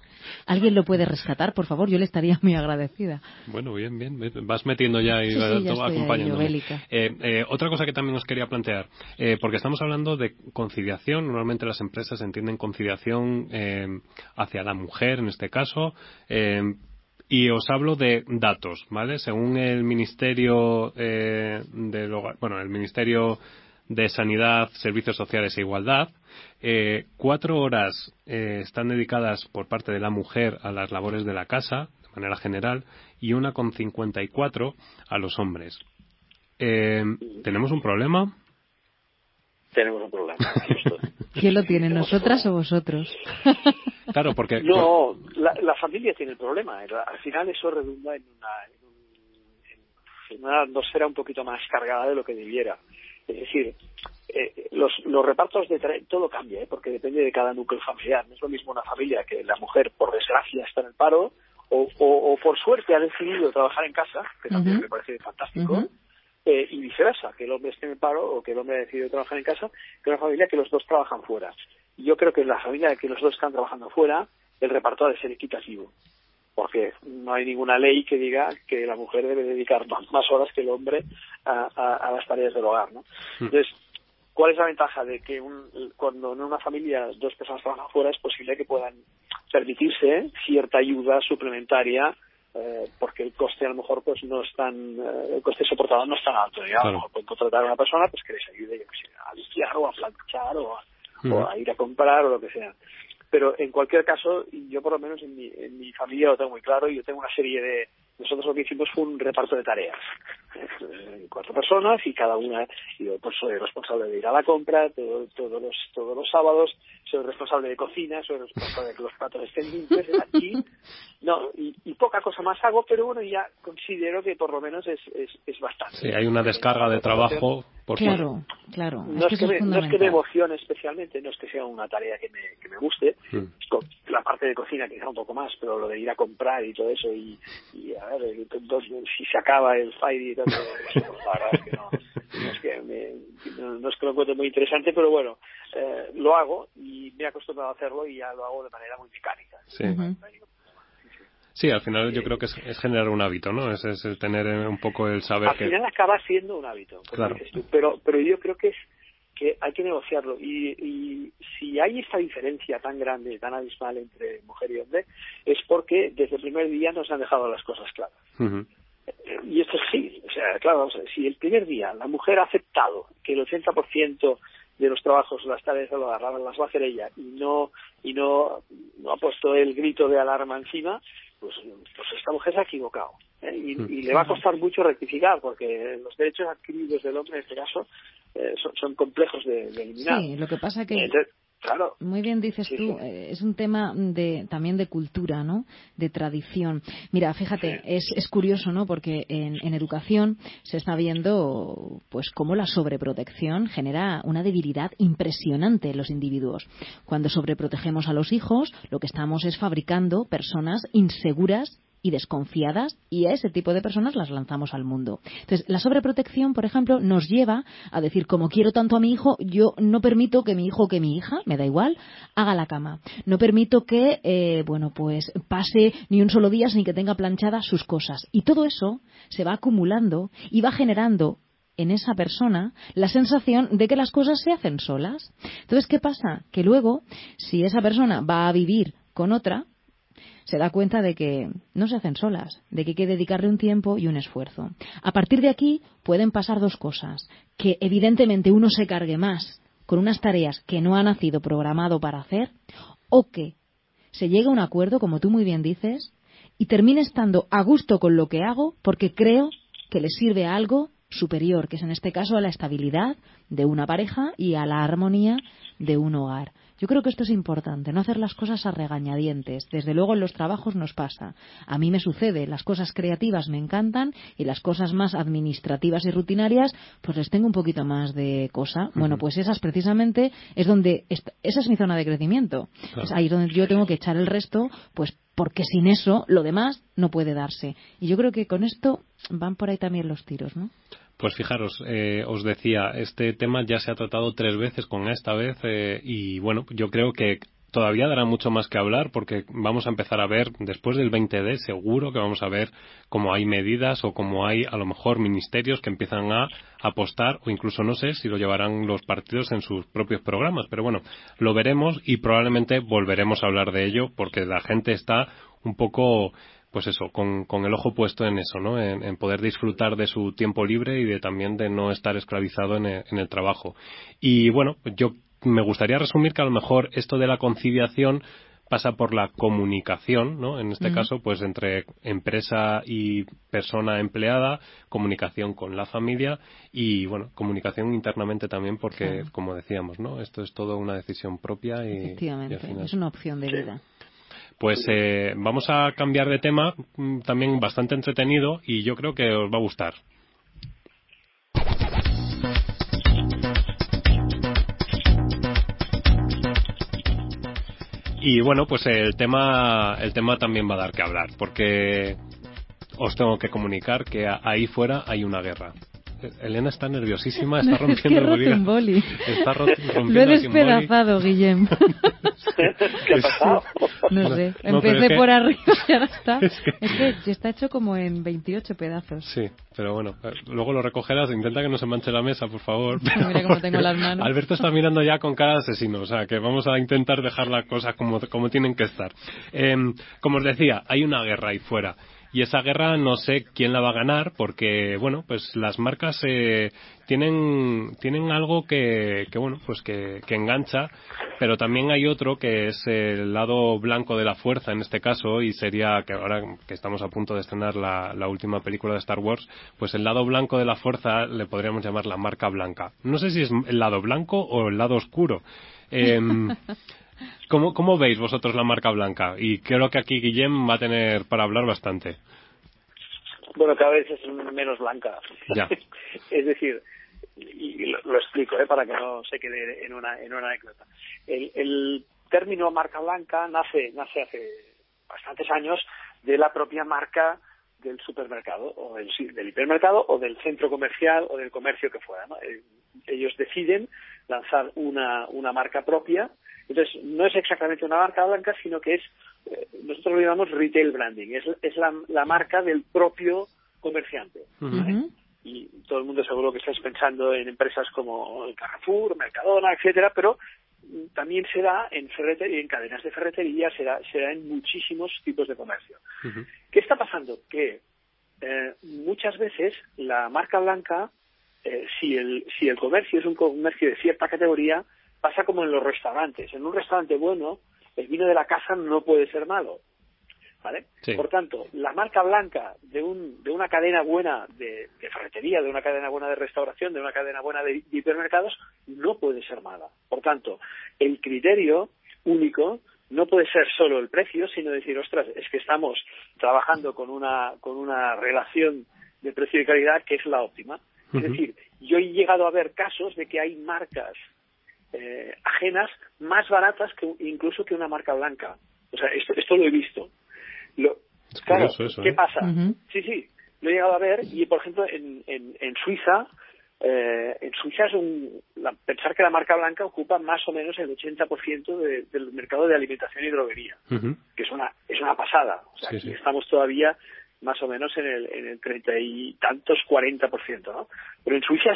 ¿Alguien lo puede rescatar, por favor? Yo le estaría muy agradecida. Bueno, bien, bien. Vas metiendo ya y sí, sí, acompañando. Eh, eh, otra cosa que también os quería plantear, eh, porque estamos hablando de conciliación. Normalmente las empresas entienden conciliación eh, hacia la mujer, en este caso. Eh, y os hablo de datos, ¿vale? Según el Ministerio eh, de bueno, el Ministerio de Sanidad, Servicios Sociales e Igualdad, eh, cuatro horas eh, están dedicadas por parte de la mujer a las labores de la casa, de manera general, y una con 54 a los hombres. ¿Tenemos un problema? Tenemos un problema. ¿Quién lo tiene, nosotras o vosotros? Claro, porque... No, la, familia tiene el problema. Al final eso redunda en una, en, una atmósfera un poquito más cargada de lo que debiera. Es decir, eh, los, los repartos de todo cambia, ¿eh? porque depende de cada núcleo familiar. No es lo mismo una familia que la mujer, por desgracia, está en el paro, o, o, por suerte ha decidido trabajar en casa, que también me parece fantástico, eh, y viceversa, que el hombre esté en el paro o que el hombre ha decidido trabajar en casa, que una familia que los dos trabajan fuera yo creo que en la familia que los dos están trabajando fuera, el reparto ha de ser equitativo. Porque no hay ninguna ley que diga que la mujer debe dedicar más, horas que el hombre a, las tareas del hogar. ¿no? Hmm. Entonces, ¿cuál es la ventaja de que cuando en una familia dos personas trabajan fuera es posible que puedan permitirse cierta ayuda suplementaria eh, porque el coste a lo mejor pues no es tan eh, el coste soportado no es tan alto digamos. Pueden contratar a una persona pues que les ayude a limpiar o a planchar o a, o a ir a comprar o lo que sea. Pero en cualquier caso, yo por lo menos en mi, en mi familia lo tengo muy claro y yo tengo una serie de... Nosotros lo que hicimos fue un reparto de tareas. Eh, cuatro personas y cada una, yo pues soy responsable de ir a la compra todos los, todos los sábados, soy responsable de cocina, soy responsable de que los platos estén limpios aquí, no, y, poca cosa más hago, pero bueno, ya considero que por lo menos es, es, es bastante. Sí, hay una descarga de trabajo por Claro, claro. No es, que, me, no es que me emocione especialmente, no es que sea una tarea que me, que me guste. Mm. La parte de cocina quizá un poco más, pero lo de ir a comprar y todo eso, y, y a si se acaba el Fire y todo eso, pues la verdad es que no, no es que, me, no, es que lo encuentre muy interesante, pero bueno, eh, lo hago y me he acostumbrado a hacerlo y ya lo hago de manera muy mecánica. Sí. Sí, al final yo creo que es, generar un hábito, ¿no? Es, es, tener un poco el saber al final acaba siendo un hábito, claro. pero, pero yo creo que es que hay que negociarlo. Y, y si hay esta diferencia tan grande, tan abismal entre mujer y hombre, es porque desde el primer día nos han dejado las cosas claras. Y esto sí, o sea, claro, si el primer día la mujer ha aceptado que el 80% de los trabajos, las tareas de hogar las va a hacer ella y no y no, no ha puesto el grito de alarma encima, pues, pues esta mujer se ha equivocado. ¿eh? Y, y, le va a costar mucho rectificar, porque los derechos adquiridos del hombre, en este caso, eh, son, complejos de, eliminar. Sí, lo que pasa que... Muy bien dices tú, eh, es un tema de, también de cultura, ¿no? De tradición. Mira, fíjate, es, es, curioso, ¿no? Porque en, en, educación se está viendo, pues, cómo la sobreprotección genera una debilidad impresionante en los individuos. Cuando sobreprotegemos a los hijos, lo que estamos es fabricando personas inseguras y desconfiadas y a ese tipo de personas las lanzamos al mundo. Entonces, la sobreprotección, por ejemplo, nos lleva a decir, como quiero tanto a mi hijo, yo no permito que mi hijo o que mi hija, me da igual, haga la cama. No permito que, eh, bueno, pues pase ni un solo día sin que tenga planchadas sus cosas. Y todo eso se va acumulando y va generando en esa persona la sensación de que las cosas se hacen solas. Entonces, ¿qué pasa? Que luego, si esa persona va a vivir con otra, se da cuenta de que no se hacen solas, de que hay que dedicarle un tiempo y un esfuerzo. A partir de aquí pueden pasar dos cosas, que evidentemente uno se cargue más con unas tareas que no ha nacido programado para hacer, o que se llegue a un acuerdo, como tú muy bien dices, y termine estando a gusto con lo que hago porque creo que le sirve a algo superior, que es en este caso a la estabilidad de una pareja y a la armonía de un hogar. Yo creo que esto es importante, no hacer las cosas a regañadientes. Desde luego en los trabajos nos pasa. A mí me sucede, las cosas creativas me encantan y las cosas más administrativas y rutinarias, pues les tengo un poquito más de cosa. Bueno, pues esas precisamente es donde, esa es mi zona de crecimiento. Es ahí donde yo tengo que echar el resto, pues porque sin eso lo demás no puede darse. Y yo creo que con esto van por ahí también los tiros, ¿no? Pues fijaros, eh, os decía, este tema ya se ha tratado tres veces con esta vez eh, y bueno, yo creo que todavía dará mucho más que hablar porque vamos a empezar a ver, después del 20D, seguro que vamos a ver cómo hay medidas o cómo hay a lo mejor ministerios que empiezan a apostar o incluso no sé si lo llevarán los partidos en sus propios programas. Pero bueno, lo veremos y probablemente volveremos a hablar de ello porque la gente está un poco pues eso, con, con, el ojo puesto en eso, ¿no? En, poder disfrutar de su tiempo libre y de también de no estar esclavizado en el, en el trabajo. Y bueno, yo me gustaría resumir que a lo mejor esto de la conciliación pasa por la comunicación, ¿no? En este caso, pues entre empresa y persona empleada, comunicación con la familia y, bueno, comunicación internamente también porque, como decíamos, ¿no? Esto es todo una decisión propia y... Efectivamente, es una opción de vida. Pues eh, vamos a cambiar de tema, mm, también bastante entretenido y yo creo que os va a gustar. Y bueno, pues el tema, el tema también va a dar que hablar, porque os tengo que comunicar que ahí fuera hay una guerra. Elena está nerviosísima, está rompiendo el boli. Está rompiendo Lo he despedazado, Guillem. ¿Qué ha pasado? No sé. Empecé por arriba y ahora está. Es que... está hecho como en 28 pedazos. Sí, pero bueno. Eh, luego lo recogerás. Intenta que no se manche la mesa, por favor. Mira cómo tengo las manos. Alberto está mirando ya con cara de asesino. O sea, que vamos a intentar dejar las cosas como, como tienen que estar. Em, como os decía, hay una guerra ahí fuera. Y esa guerra no sé quién la va a ganar porque, bueno, pues las marcas eh, tienen, tienen algo que, que bueno, pues que, engancha, pero también hay otro que es el lado blanco de la fuerza en este caso y sería que ahora que estamos a punto de estrenar la, última película de Star Wars, pues el lado blanco de la fuerza le podríamos llamar la marca blanca. No sé si es el lado blanco o el lado oscuro. Eh, ¿Cómo, ¿Cómo veis vosotros la marca blanca? Y creo que aquí Guillem va a tener para hablar bastante. Bueno, cada vez es menos blanca. Ya. es decir, y lo, explico ¿eh? para que no se quede en una, en una anécdota. El, el término marca blanca nace, nace hace bastantes años de la propia marca del supermercado o del, del, hipermercado o del centro comercial o del comercio que fuera. ¿no? Eh, ellos deciden lanzar una, una marca propia entonces, no es exactamente una marca blanca, sino que es, eh, nosotros lo llamamos retail branding, es, es la, la marca del propio comerciante. Y todo el mundo seguro que estáis pensando en empresas como Carrefour, Mercadona, etcétera, pero también se da en, en cadenas de ferretería, se da, se da en muchísimos tipos de comercio. ¿Qué está pasando? Que eh, muchas veces la marca blanca, eh, si, el, si el comercio es un comercio de cierta categoría, pasa como en los restaurantes. En un restaurante bueno, el vino de la casa no puede ser malo. ¿Vale? Por tanto, la marca blanca de, un, de una cadena buena de, ferretería, de una cadena buena de restauración, de una cadena buena de, hipermercados, no puede ser mala. Por tanto, el criterio único no puede ser solo el precio, sino decir, ostras, es que estamos trabajando con una, con una relación de precio y calidad que es la óptima. Es decir, yo he llegado a ver casos de que hay marcas eh, ajenas más baratas que incluso que una marca blanca. O sea, esto, esto lo he visto. Lo, claro, ¿qué ¿eh? pasa? Sí, sí, lo he llegado a ver y, por ejemplo, en, en, en Suiza, eh, en Suiza es un, pensar que la marca blanca ocupa más o menos el 80% de, del mercado de alimentación y droguería, que es una, es una pasada. O sea, aquí estamos todavía más o menos en el, en el treinta y tantos, 40%, ¿no? Pero en Suiza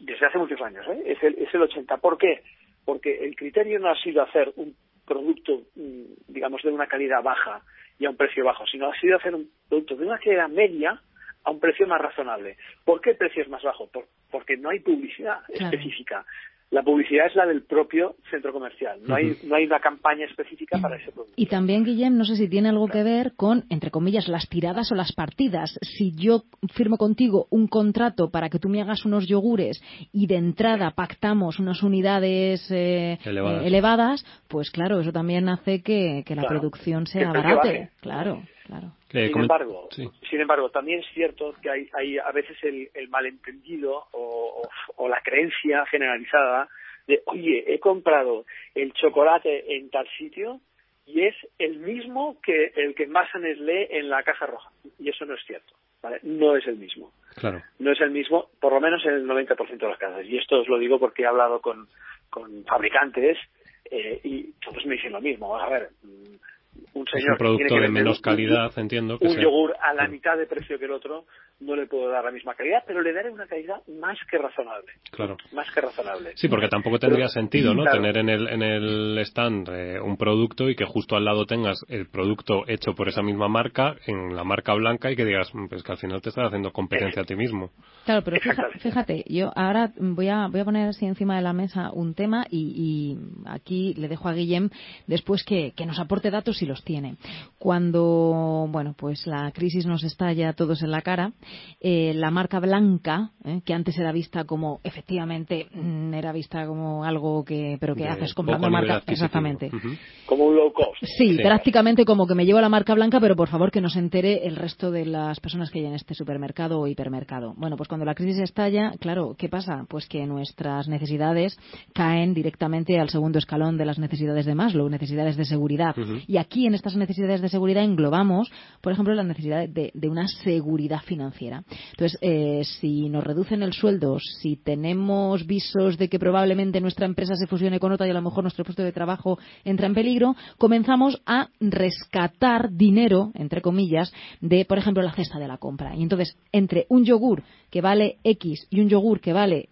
desde hace muchos años, ¿eh? es, el, es el 80%. ¿Por qué? Porque el criterio no ha sido hacer un producto, mm, digamos, de una calidad baja y a un precio bajo, sino ha sido hacer un producto de una calidad media a un precio más razonable. ¿Por qué el precio es más bajo? porque no hay publicidad específica la publicidad es la del propio centro comercial. No, hay, no hay una campaña específica para ese producto. Y también, Guillem, no sé si tiene algo que ver con, entre comillas, las tiradas o las partidas. Si yo firmo contigo un contrato para que tú me hagas unos yogures y de entrada pactamos unas unidades eh, eh, elevadas. pues claro, eso también hace que, la producción sea barata. Claro, claro. Sin embargo, sin embargo, también es cierto que hay, hay a veces el, malentendido o, la creencia generalizada de, oye, he comprado el chocolate en tal sitio y es el mismo que el que más lee en la caja roja. Y eso no es cierto. ¿vale? No es el mismo. Claro. No es el mismo, por lo menos en el 90% de las casas. Y esto os lo digo porque he hablado con, con fabricantes eh, y todos me dicen lo mismo. A ver, un señor producto de menos calidad, entiendo. un yogur a la mitad de precio que el otro no le puedo dar la misma calidad, pero le daré una calidad más que razonable. Claro. Más que razonable. Sí, porque tampoco tendría sentido, ¿no? Tener en el, en el stand eh, un producto y que justo al lado tengas el producto hecho por esa misma marca, en la marca blanca, y que digas, mm, pues que al final te estás haciendo competencia a ti mismo. Claro, pero fíjate, yo ahora voy a, voy a poner así encima de la mesa un tema y, aquí le dejo a Guillem después que, que nos aporte datos si los tiene. Cuando, bueno, pues la crisis nos estalla a todos en la cara, eh, la marca blanca, eh, que antes era vista como, efectivamente, mm, era vista como algo que, pero que haces comprando marca, exactamente. Como un low cost. Sí, prácticamente como que me llevo la marca blanca, pero por favor que no se entere el resto de las personas que hay en este supermercado o hipermercado. Bueno, pues cuando la crisis estalla, claro, ¿qué pasa? Pues que nuestras necesidades caen directamente al segundo escalón de las necesidades de Maslow, necesidades de seguridad. Y aquí en estas necesidades de seguridad englobamos, por ejemplo, la necesidad de, de una seguridad financiera. Entonces, eh, si nos reducen el sueldo, si tenemos visos de que probablemente nuestra empresa se fusione con otra y a lo mejor nuestro puesto de trabajo entra en peligro, comenzamos a rescatar dinero, entre comillas, de, por ejemplo, la cesta de la compra. Y entonces, entre un yogur que vale X y un yogur que vale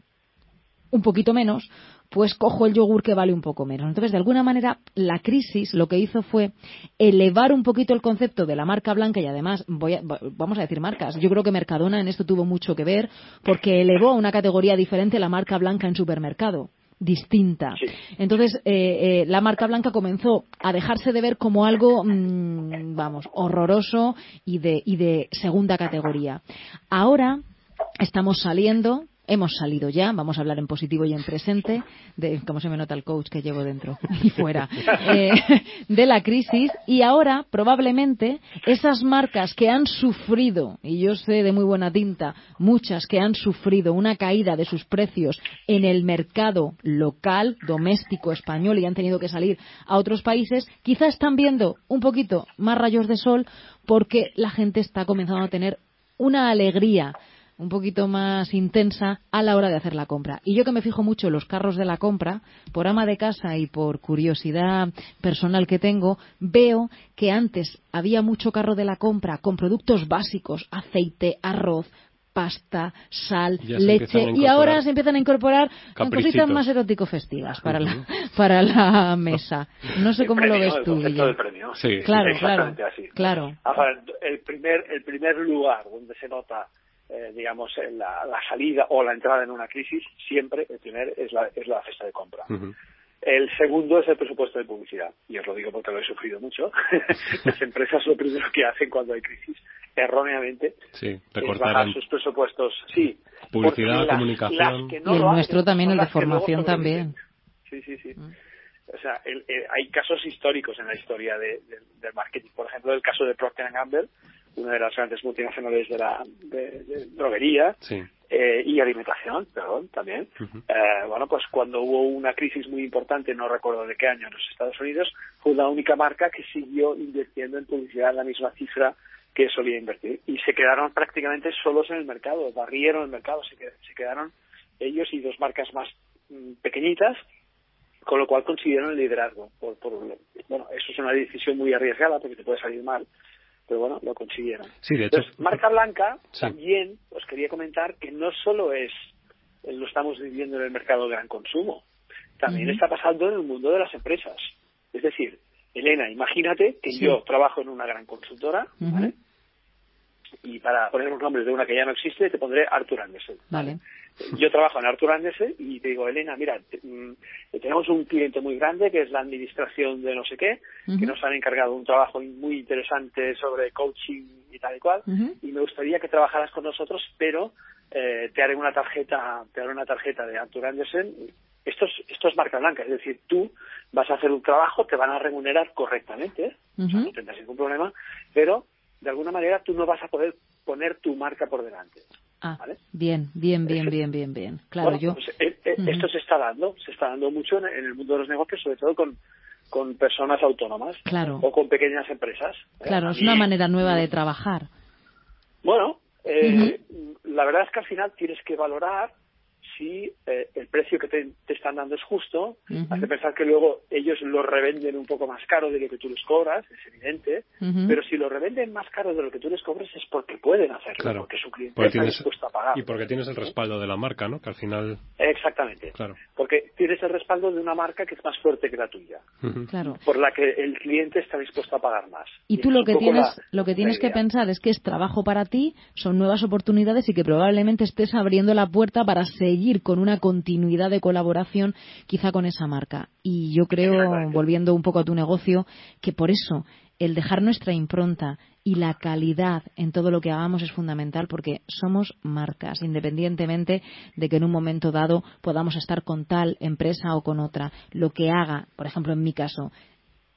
un poquito menos, pues cojo el yogur que vale un poco menos. Entonces, de alguna manera, la crisis lo que hizo fue elevar un poquito el concepto de la marca blanca y además, voy vamos a decir marcas. Yo creo que Mercadona en esto tuvo mucho que ver porque elevó a una categoría diferente la marca blanca en supermercado distinta. Entonces, eh, eh, la marca blanca comenzó a dejarse de ver como algo, mm, vamos, horroroso y de, y de segunda categoría. Ahora estamos saliendo Hemos salido ya, vamos a hablar en positivo y en presente, de cómo se me nota el coach que llevo dentro y fuera, eh, de la crisis. Y ahora probablemente esas marcas que han sufrido, y yo sé de muy buena tinta, muchas que han sufrido una caída de sus precios en el mercado local, doméstico, español y han tenido que salir a otros países, quizá están viendo un poquito más rayos de sol porque la gente está comenzando a tener una alegría un poquito más intensa a la hora de hacer la compra. Y yo que me fijo mucho en los carros de la compra, por ama de casa y por curiosidad personal que tengo, veo que antes había mucho carro de la compra con productos básicos, aceite, arroz, pasta, sal, leche y ahora se empiezan a incorporar cositas más erótico festivas para la para la mesa. No sé cómo lo ves tú, Guillermo. Sí, claro, claro, claro. el primer el primer lugar donde se nota eh, digamos, la, la, salida o la entrada en una crisis, siempre el primer es la, es la cesta de compra. El segundo es el presupuesto de publicidad. Y os lo digo porque lo he sufrido mucho. Las empresas lo primero que hacen cuando hay crisis, erróneamente, sí, es bajar sus presupuestos. Sí. Publicidad, comunicación. y el nuestro también, el de formación también. Sí, sí, sí. Mm. O sea, hay casos históricos en la historia de, del marketing. Por ejemplo, el caso de Procter Gamble, una de las grandes multinacionales de la de, droguería eh, y alimentación, perdón, también. eh, bueno, pues cuando hubo una crisis muy importante, no recuerdo de qué año en los Estados Unidos, fue la única marca que siguió invirtiendo en publicidad la misma cifra que solía invertir. Y se quedaron prácticamente solos en el mercado, barrieron el mercado, se, se quedaron ellos y dos marcas más mm, pequeñitas, con lo cual consiguieron el liderazgo. Por, por, bueno, eso es una decisión muy arriesgada porque te puede salir mal, pero bueno, lo consiguieron. Sí, de hecho. marca blanca, también os quería comentar que no solo es, lo estamos viviendo en el mercado de gran consumo, también está pasando en el mundo de las empresas. Es decir, Elena, imagínate que yo trabajo en una gran consultora, ¿vale? Y para poner los nombres de una que ya no existe, te pondré Arthur Andersen. Vale yo trabajo en Artur Andersen y te digo, Elena, mira, mm, tenemos un cliente muy grande que es la administración de no sé qué, que nos han encargado un trabajo muy interesante sobre coaching y tal y cual, y me gustaría que trabajaras con nosotros, pero eh, te haré una tarjeta, te haré una tarjeta de Artur Andersen. Esto es, esto es marca blanca, es decir, tú vas a hacer un trabajo, te van a remunerar correctamente, no tendrás ningún problema, pero de alguna manera tú no vas a poder poner tu marca por delante. Ah, bien, bien, bien, bien, bien, bien. Claro, yo. Pues, eh, eh, esto se está dando, se está dando mucho en, el mundo de los negocios, sobre todo con, con personas autónomas claro. o con pequeñas empresas. ¿eh? Claro, es una manera nueva de trabajar. Bueno, la verdad es que al final tienes que valorar si eh, el precio que te, están dando es justo, hace pensar que luego ellos lo revenden un poco más caro de lo que tú les cobras, es evidente, pero si lo revenden más caro de lo que tú les cobras es porque pueden hacerlo, porque su cliente está dispuesto a pagar. Y porque tienes el respaldo de la marca, ¿no? Que al final... Exactamente. Claro. Porque tienes el respaldo de una marca que es más fuerte que la tuya. Claro. Por la que el cliente está dispuesto a pagar más. Y, tú lo que tienes, lo que tienes que pensar es que es trabajo para ti, son nuevas oportunidades y que probablemente estés abriendo la puerta para seguir con una continuidad de colaboración quizá con esa marca. Y yo creo, volviendo un poco a tu negocio, que por eso el dejar nuestra impronta y la calidad en todo lo que hagamos es fundamental porque somos marcas, independientemente de que en un momento dado podamos estar con tal empresa o con otra. Lo que haga, por ejemplo, en mi caso,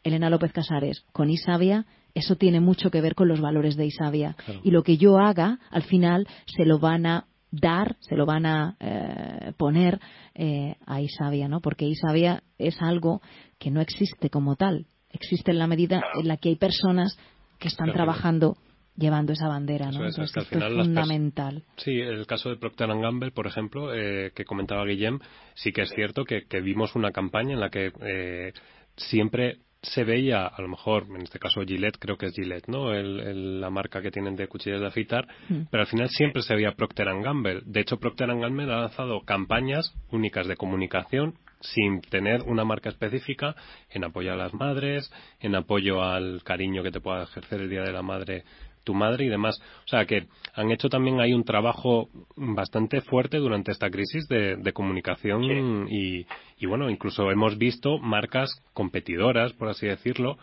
Elena López Casares con Isavia, eso tiene mucho que ver con los valores de Isavia. Y lo que yo haga, al final, se lo van a dar, se lo van a eh, poner eh, a Isavia, ¿no? Porque Isavia es algo que no existe como tal. Existe en la medida en la que hay personas que están trabajando llevando esa bandera, ¿no? es, esto es fundamental. Sí, el caso de Procter Gamble, por ejemplo, eh, que comentaba Guillem, sí que es cierto que, vimos una campaña en la que siempre se veía, a lo mejor, en este caso Gillette, creo que es Gillette, ¿no? la marca que tienen de cuchillas de afeitar, mm. pero al final siempre se veía Procter Gamble. De hecho, Procter Gamble ha lanzado campañas únicas de comunicación sin tener una marca específica en apoyo a las madres, en apoyo al cariño que te pueda ejercer el Día de la Madre tu madre y demás. O sea que han hecho también ahí un trabajo bastante fuerte durante esta crisis de, comunicación y, bueno, incluso hemos visto marcas competidoras, por así decirlo,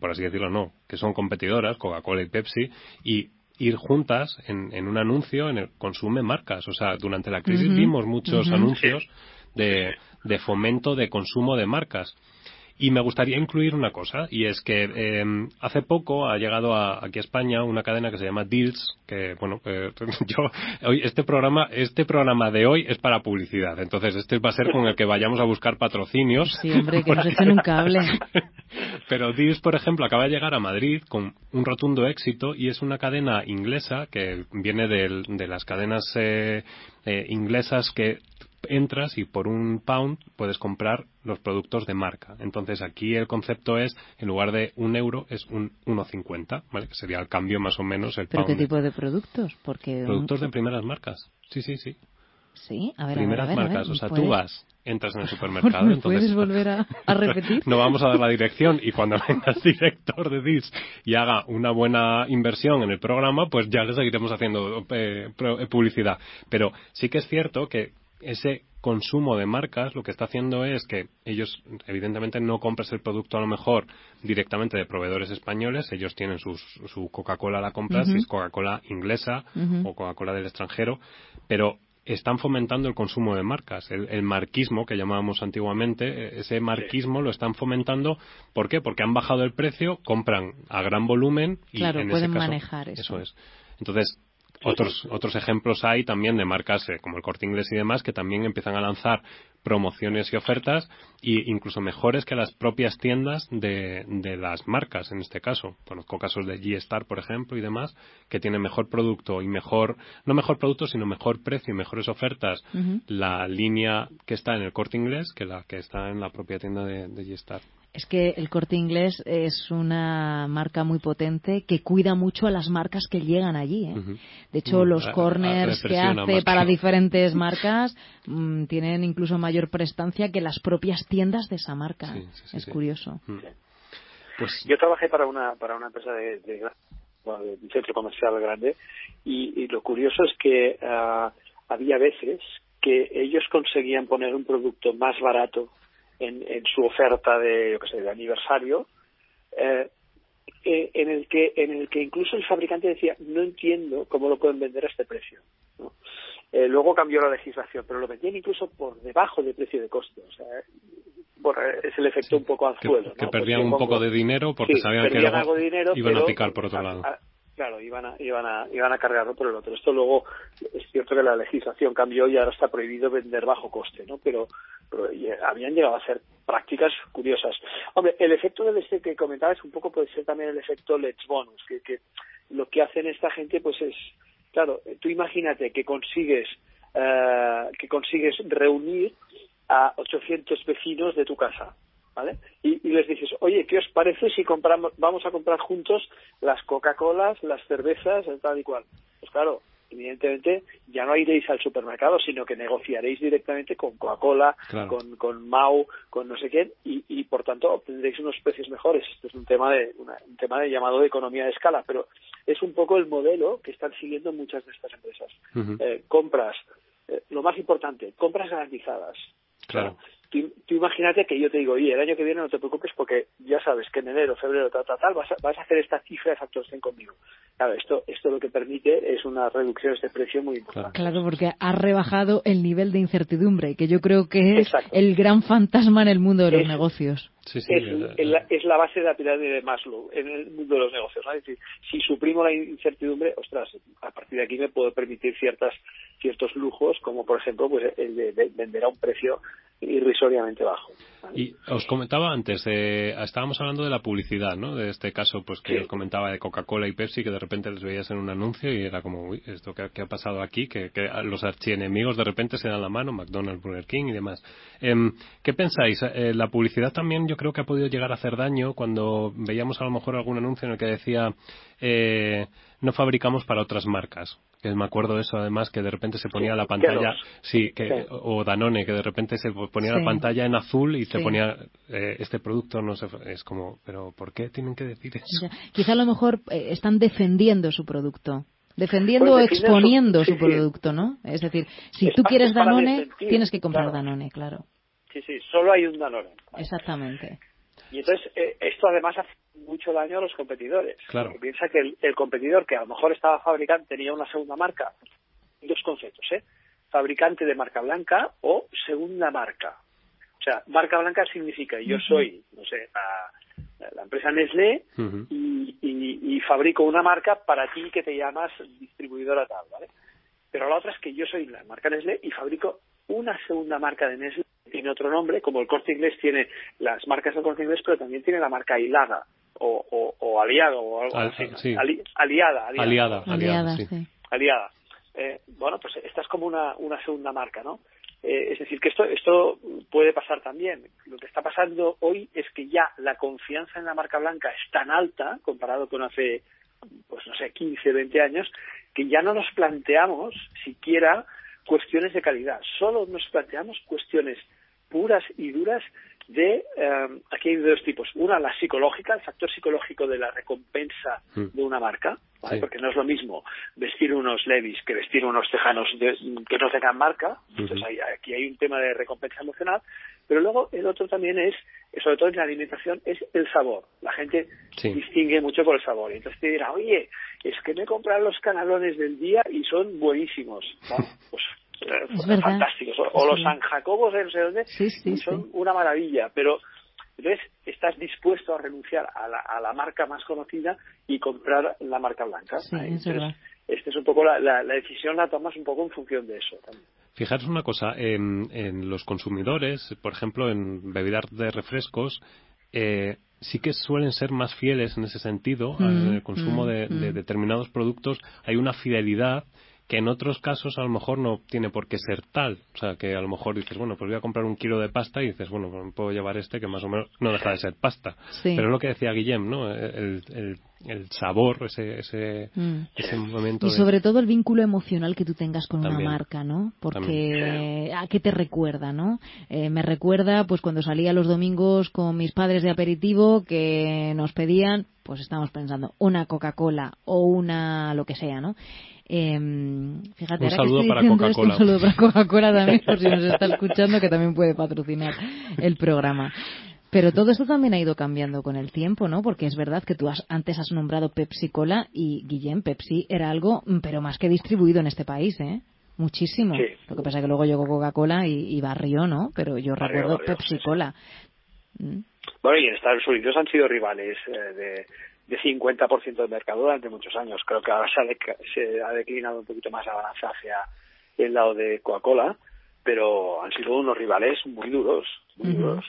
por así decirlo no, que son competidoras, Coca-Cola y Pepsi, y ir juntas en, un anuncio en el consume marcas. O sea, durante la crisis vimos muchos anuncios de, de fomento de consumo de marcas. Y me gustaría incluir una cosa, y es que em, hace poco ha llegado aquí a España una cadena que se llama Deals, que, bueno, eh, yo, hoy, este programa, este programa de hoy es para publicidad, entonces este va a ser con el que vayamos a buscar patrocinios. Sí, hombre, que nos echen un cable. Pero Deals, por ejemplo, acaba de llegar a Madrid con un rotundo éxito y es una cadena inglesa que viene de, las cadenas eh, eh, inglesas que entras y por un pound puedes comprar los productos de marca. Entonces aquí el concepto es, en lugar de un euro, es un 1,50, ¿vale? Que sería el cambio más o menos el ¿Pero qué tipo de productos? Porque Productos de primeras marcas. Sí, sí, sí. Sí, a ver, Primeras a ver, marcas. o sea, tú vas, entras en el supermercado. entonces... ¿Puedes volver a, repetir? no vamos a dar la dirección y cuando venga el director de DIS y haga una buena inversión en el programa, pues ya le seguiremos haciendo eh, publicidad. Pero sí que es cierto que ese consumo de marcas lo que está haciendo es que ellos evidentemente no compras el producto a lo mejor directamente de proveedores españoles, ellos tienen su Coca-Cola la compras, si es Coca-Cola inglesa o Coca-Cola del extranjero, pero están fomentando el consumo de marcas, el, marquismo que llamábamos antiguamente, e, ese marquismo lo están fomentando, ¿por qué? Porque han bajado el precio, compran a gran volumen y en pueden ese caso, manejar eso. eso es. Entonces, otros, otros ejemplos hay también de marcas eh, como el Corte Inglés y demás que también empiezan a lanzar promociones y ofertas e incluso mejores que las propias tiendas de, de las marcas en este caso. Conozco casos de G-Star, por ejemplo, y demás, que tienen mejor producto y mejor, no mejor producto, sino mejor precio y mejores ofertas la línea que está en el corte inglés que la que está en la propia tienda de, de G-Star. Es que el corte inglés es una marca muy potente que cuida mucho a las marcas que llegan allí. ¿eh? De hecho, los corners que hace para diferentes marcas mm, tienen incluso mayor prestancia que las propias tiendas de esa marca. es curioso. Mm. Pues... Yo trabajé para una, para una empresa de, un centro comercial grande y, lo curioso es que ah, había veces que ellos conseguían poner un producto más barato en, en su oferta de, yo sé, de aniversario, eh, eh, en el que en el que incluso el fabricante decía no entiendo cómo lo pueden vender a este precio eh, luego cambió la legislación pero lo vendían incluso por debajo del precio de coste o sea es el efecto un poco anzuelo que, que perdían un poco de dinero porque sabían que iban a picar por otro lado Claro, iban a, iban a, iban a cargarlo por el otro. Esto luego es cierto que la legislación cambió y ahora está prohibido vender bajo coste, ¿no? Pero, habían llegado a ser prácticas curiosas. Hombre, el efecto del este que comentabas un poco puede ser también el efecto Let's Bonus, que, lo que hacen esta gente pues es, claro, tú imagínate que consigues eh, que consigues reunir a 800 vecinos de tu casa. ¿Vale? Y, y, les dices, oye, ¿qué os parece si compramos, vamos a comprar juntos las Coca-Colas, las cervezas, tal y cual? Pues claro, evidentemente ya no iréis al supermercado, sino que negociaréis directamente con Coca-Cola, Claro. con, con Mau, con no sé quién, y, y por tanto obtendréis unos precios mejores. Esto es un tema de una- un tema de llamado de economía de escala, pero es un poco el modelo que están siguiendo muchas de estas empresas. Eh, compras, eh, lo más importante, compras garantizadas. Claro. Tú, tú imagínate que yo te digo, oye, el año que viene no te preocupes porque ya sabes que en enero, febrero, tal, tal, tal, vas a, vas a hacer esta cifra de facturación conmigo. Claro, esto, esto lo que permite es unas reducciones de precio muy importantes. Claro, porque ha rebajado el nivel de incertidumbre, que yo creo que es Exacto. el gran fantasma en el mundo de los Es- negocios. Sí, sí. es, eh, es la, es la base de la pirámide de Maslow en el mundo de los negocios. ¿no? Es decir, si suprimo la incertidumbre, ostras, a partir de aquí me puedo permitir ciertas ciertos lujos, como por ejemplo pues el de, de vender a un precio irrisoriamente bajo. ¿vale? Y os comentaba antes, eh, estábamos hablando de la publicidad, ¿no? De este caso, pues que Sí. os comentaba de Coca-Cola y Pepsi, que de repente les veías en un anuncio y era como, uy, ¿esto qué, qué ha pasado aquí? Que, que los archienemigos de repente se dan la mano, McDonald's, Burger King y demás. Em, ¿Qué pensáis? Eh, la publicidad también yo creo que ha podido llegar a hacer daño cuando veíamos a lo mejor algún anuncio en el que decía, eh, no fabricamos para otras marcas. Que me acuerdo de eso, además, que de repente se ponía Sí, la pantalla, sí, que, Sí. o Danone, que de repente se ponía Sí. la pantalla en azul y se ponía eh, este producto, no sé, es como, pero ¿por qué tienen que decir eso? Ya, Quizá a lo mejor eh, están defendiendo su producto. Defendiendo Pues o su- exponiendo sí, su producto, ¿no? Es decir, si tú quieres Danone, tienes que comprar claro. Danone, claro. Sí, sí, solo hay un Danone. Exactamente. Y entonces eh, esto además hace mucho daño a los competidores. Claro. Porque piensa que el, el competidor que a lo mejor estaba fabricante tenía una segunda marca, dos conceptos, ¿eh? Fabricante de marca blanca o segunda marca. O sea, marca blanca significa yo soy, no sé, la, la empresa Nestlé y, y- y fabrico una marca para ti que te llamas distribuidora tal, ¿vale? Pero la otra es que yo soy la marca Nestlé y fabrico una segunda marca de Nestlé tiene otro nombre, como el Corte Inglés tiene las marcas del Corte Inglés, pero también tiene la marca Hilada o, o, o Aliado o algo Al- así. sí. Ali- aliada, aliada. Aliada, aliada, Aliadas, sí. sí. Aliada. Eh, bueno, pues esta es como una, una segunda marca, ¿no? Eh, es decir, que esto, esto puede pasar también. Lo que está pasando hoy es que ya la confianza en la marca blanca es tan alta, comparado con hace, pues no sé, 15, 20 años, que ya no nos planteamos siquiera cuestiones de calidad. Solo nos planteamos cuestiones puras y duras de eh, aquí hay dos tipos una la psicológica el factor psicológico de la recompensa Mm. de una marca ¿vale? Sí. porque no es lo mismo vestir unos Levis que vestir unos tejanos de- que no tengan marca entonces hay- aquí hay un tema de recompensa emocional pero luego el otro también es sobre todo en la alimentación es el sabor la gente Sí. distingue mucho por el sabor y entonces te dirá oye es que me he comprado los canalones del día y son buenísimos pues eh, Es verdad. fantásticos o, o los. San Jacobos de no sé dónde Sí, sí, son sí. una maravilla, pero entonces estás dispuesto a renunciar a la, a la marca más conocida y comprar la marca blanca. Sí, es Entonces, verdad. Esta es un poco la, la, la decisión la tomas un poco en función de eso también. Fijaros una cosa, en, en los consumidores, por ejemplo, en bebidas de refrescos, eh, sí que suelen ser más fieles en ese sentido Mm, al consumo mm, de, de mm. determinados productos. Hay una fidelidad que en otros casos a lo mejor no tiene por qué ser tal. O sea, que a lo mejor dices, bueno, pues voy a comprar un kilo de pasta y dices, bueno, pues me puedo llevar este que más o menos no deja de ser pasta. Sí. Pero es lo que decía Guillem, ¿no? El, el, el sabor, ese, ese, Mm. ese momento Y de... sobre todo el vínculo emocional que tú tengas con También. una marca, ¿no? Porque a qué te recuerda, ¿no? Eh, me recuerda, pues cuando salía los domingos con mis padres de aperitivo que nos pedían, pues estamos pensando una Coca-Cola o una lo que sea, ¿no? Eh, fíjate, Un saludo que estoy para Coca-Cola. un saludo para Coca-Cola también, por si nos está escuchando, que también puede patrocinar el programa. Pero todo esto también ha ido cambiando con el tiempo, ¿no? Porque es verdad que tú has, antes has nombrado Pepsi Cola y Guillem, Pepsi era algo, mm, pero más que distribuido en este país, ¿eh? Muchísimo. Sí. Lo que pasa es que luego llegó Coca-Cola y, y barrió, ¿no? Pero yo recuerdo Pepsi sí, sí. Cola. Mm. Bueno, y en Estados Unidos han sido rivales eh, de, de 50% del mercado durante muchos años. Creo que ahora se ha, se ha declinado un poquito más la balanza hacia el lado de Coca-Cola, pero han sido unos rivales muy duros, muy duros.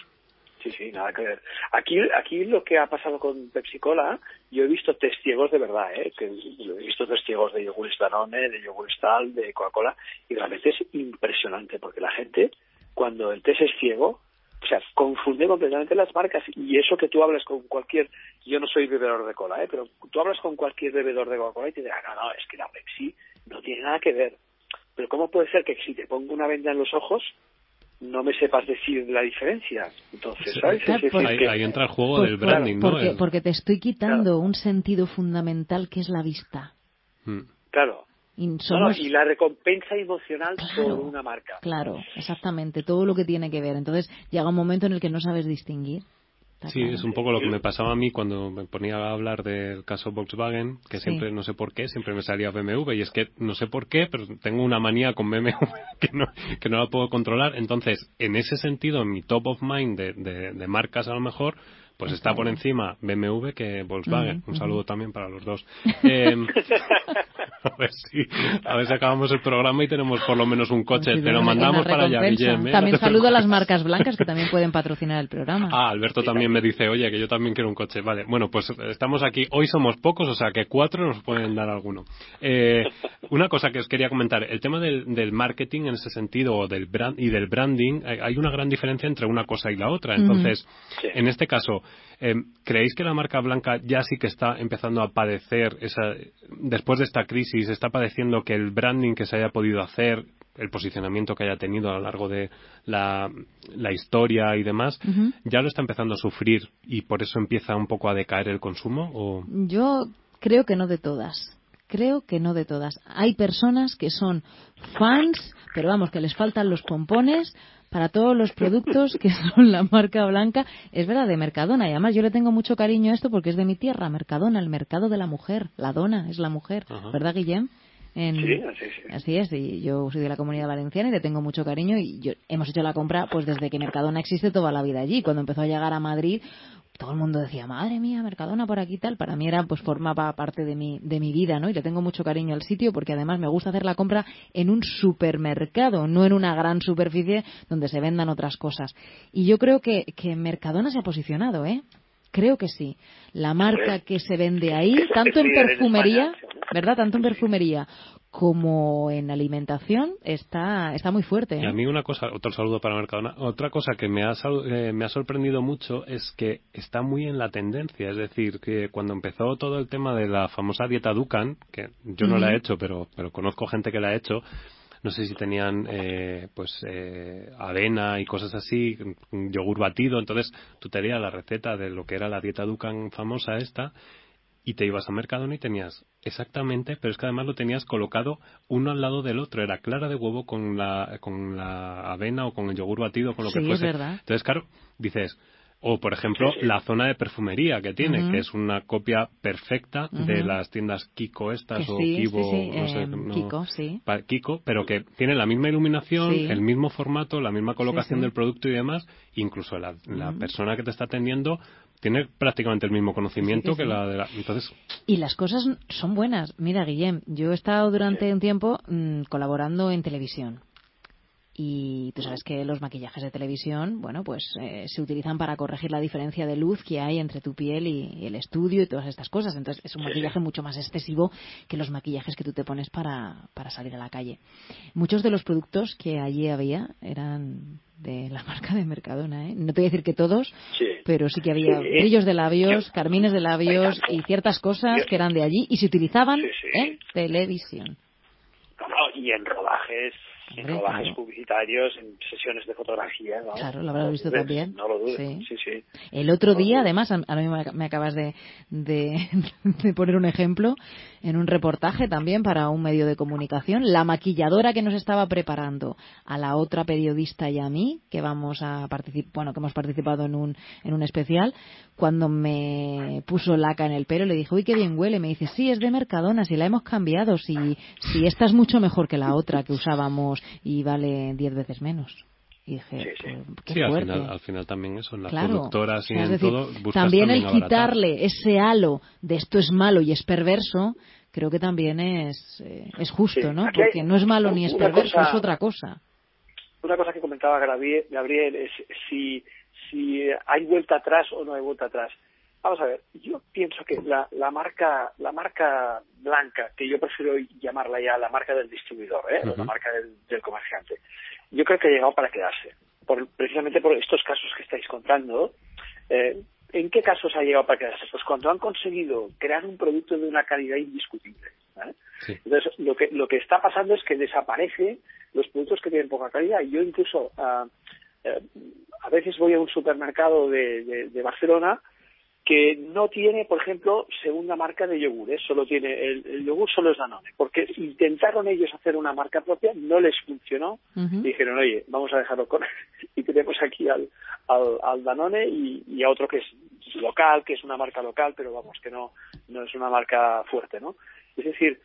Sí, sí, nada que ver. Aquí, aquí lo que ha pasado con Pepsi Cola, yo he visto testigos de verdad, ¿eh? que he visto testigos de yogur Danone, de yogur Stal, de Coca-Cola, y realmente es impresionante, porque la gente, cuando el test es ciego, o sea, confunde completamente las marcas. Y eso que tú hablas con cualquier, yo no soy bebedor de cola, ¿eh? pero tú hablas con cualquier bebedor de Coca-Cola y te dirá, no, no, es que la Pepsi no tiene nada que ver. Pero ¿cómo puede ser que si te pongo una venda en los ojos, no me sepas decir la diferencia. Entonces, ¿sabes? ahí, entra el juego del branding, ¿no? Porque, te estoy quitando un sentido fundamental que es la vista. Hmm. Claro. Y, y la recompensa emocional por una marca. Claro, exactamente. Todo lo que tiene que ver. Entonces, llega un momento en el que no sabes distinguir. Sí, es un poco lo que me pasaba a mí cuando me ponía a hablar del caso Volkswagen, que siempre, no sé por qué, siempre me salía BMW, y es que no sé por qué, pero tengo una manía con BMW que no, que no la puedo controlar. Entonces, en ese sentido, en mi top of mind de, de marcas a lo mejor, pues está por encima BMW que Volkswagen. Un saludo también para los dos. Eh, a, ver si, a ver si acabamos el programa y tenemos por lo menos un coche. Te lo mandamos para allá, Guillem. ¿eh? También saludo a las marcas blancas que también pueden patrocinar el programa. Ah, Alberto también me dice, oye, que yo también quiero un coche. Vale, bueno, pues estamos aquí. Hoy somos pocos, o sea que cuatro nos pueden dar alguno. Eh, una cosa que os quería comentar, el tema del, del marketing en ese sentido del brand, y del branding, hay una gran diferencia entre una cosa y la otra. Entonces, en este caso, eh, ¿Creéis que la marca blanca ya sí que está empezando a padecer, esa, después de esta crisis, está padeciendo que el branding que se haya podido hacer, el posicionamiento que haya tenido a lo largo de la, historia y demás, ya lo está empezando a sufrir y por eso empieza un poco a decaer el consumo? ¿o? Yo creo que no de todas. Creo que no de todas. Hay personas que son fans, pero vamos, que les faltan los pompones para todos los productos que son la marca blanca. Es verdad, de Mercadona. Y además yo le tengo mucho cariño a esto porque es de mi tierra, Mercadona, el mercado de la mujer. La dona es la mujer. ¿Verdad, Guillem? sí, así, es, y yo soy de la comunidad valenciana y le tengo mucho cariño y yo, hemos hecho la compra pues desde que Mercadona existe toda la vida allí. Cuando empezó a llegar a Madrid, todo el mundo decía, madre mía, Mercadona por aquí tal. Para mí era, pues formaba parte de mi, de mi vida, ¿no? Y le tengo mucho cariño al sitio porque además me gusta hacer la compra en un supermercado, no en una gran superficie donde se vendan otras cosas. Y yo creo que, que Mercadona se ha posicionado, ¿eh? Creo que sí. La marca que se vende ahí, tanto en perfumería, ¿verdad? Tanto en perfumería como en alimentación está está muy fuerte. Y a ¿eh? mí una cosa, otro saludo para Mercadona, otra cosa que me ha, eh, me ha sorprendido mucho es que está muy en la tendencia, es decir, que cuando empezó todo el tema de la famosa dieta Dukan, que yo no la he hecho, pero, pero conozco gente que la ha hecho, no sé si tenían eh, pues eh, avena y cosas así, yogur batido, entonces tú te la receta de lo que era la dieta Dukan famosa esta y te ibas a Mercadona y tenías exactamente, pero es que además lo tenías colocado uno al lado del otro, era clara de huevo con la con la avena o con el yogur batido, con lo que fuese. Entonces, claro, dices, o, por ejemplo, la zona de perfumería que tiene, que es una copia perfecta de las tiendas Kiko estas o Kibo, no sé, em, Kiko, sí. Kiko, pero que tiene la misma iluminación, el mismo formato, la misma colocación del producto y demás. Incluso la, persona que te está atendiendo tiene prácticamente el mismo conocimiento que la de la. Entonces... Y las cosas son buenas. Mira, Guillem, yo he estado durante un tiempo mm, colaborando en televisión y tú sabes que los maquillajes de televisión, bueno, pues eh, se utilizan para corregir la diferencia de luz que hay entre tu piel y, el estudio y todas estas cosas. Entonces es un maquillaje mucho más excesivo que los maquillajes que tú te pones para, para salir a la calle. Muchos de los productos que allí había eran de la marca de Mercadona, ¿eh? No te voy a decir que todos, pero sí que había brillos de labios, carmines de labios y ciertas cosas que eran de allí y se utilizaban en televisión. y en rodajes en rodajes publicitarios, en sesiones de fotografía. Claro, lo habrás visto también. No lo dudes. Sí. sí, El otro día, además, a mí me acabas de, de, poner un ejemplo en un reportaje también para un medio de comunicación. La maquilladora que nos estaba preparando a la otra periodista y a mí, que vamos a participar, bueno, que hemos participado en un, en un especial, cuando me puso laca en el pelo, le dije, uy, qué bien huele. Me dice, sí, es de Mercadona, si la hemos cambiado, si, si esta es mucho mejor que la otra que usábamos y vale diez veces menos. Y dije, sí, Al, final, al final también eso, en las productoras y en todo, También el quitarle ese halo de esto es malo y es perverso, creo que también es, eh, es justo, ¿no? Porque no es malo ni es perverso, es otra cosa. Una cosa que comentaba Gabriel es si, si hay vuelta atrás o no hay vuelta atrás. Vamos a ver, yo pienso que la, la marca la marca blanca, que yo prefiero llamarla ya la marca del distribuidor, ¿eh? la marca del, comerciante, yo creo que ha llegado para quedarse. Por, precisamente por estos casos que estáis contando, eh, ¿En qué casos ha llegado para quedarse? Pues cuando han conseguido crear un producto de una calidad indiscutible. Entonces, lo que, lo que está pasando es que desaparecen los productos que tienen poca calidad. Y yo incluso, eh, a veces voy a un supermercado de, de Barcelona que no tiene, por ejemplo, segunda marca de yogures, solo tiene el, yogur solo es Danone, porque intentaron ellos hacer una marca propia, no les funcionó, y dijeron, oye, vamos a dejarlo con y tenemos aquí al, al, Danone y, a otro que es local, que es una marca local, pero vamos, que no, no es una marca fuerte, ¿no? Es decir,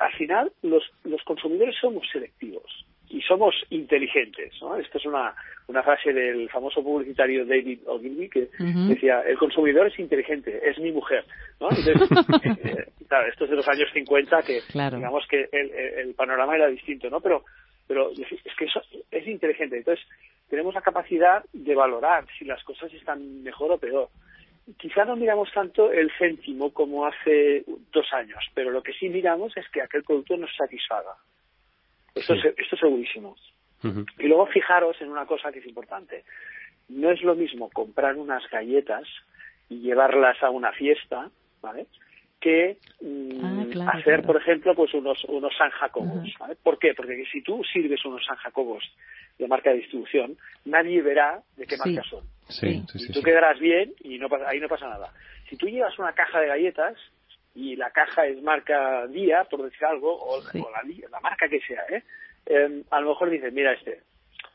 al final los, los consumidores somos selectivos y somos inteligentes. ¿no? Esta es una, una frase del famoso publicitario David Ogilvy que decía, el consumidor es inteligente, es mi mujer. ¿no? Entonces, eh, claro, esto es de los años 50 que digamos que el, el, panorama era distinto, ¿no? Pero, pero es que eso es inteligente. Entonces, tenemos la capacidad de valorar si las cosas están mejor o peor. Quizá no miramos tanto el céntimo como hace dos años, pero lo que sí miramos es que aquel producto nos satisfaga. Esto, es, esto es segurísimo. Y luego fijaros en una cosa que es importante. No es lo mismo comprar unas galletas y llevarlas a una fiesta, ¿vale? que mm, ah, hacer, por ejemplo, pues unos unos San Jacobos. ¿vale? ¿Por qué? Porque si tú sirves unos San Jacobos de marca de distribución, nadie verá de qué marca son. Sí, y tú quedarás bien y no ahí no pasa nada. Si tú llevas una caja de galletas y la caja es marca Día, por decir algo, o, la, marca que sea, ¿eh? Em, a lo mejor dices, mira este,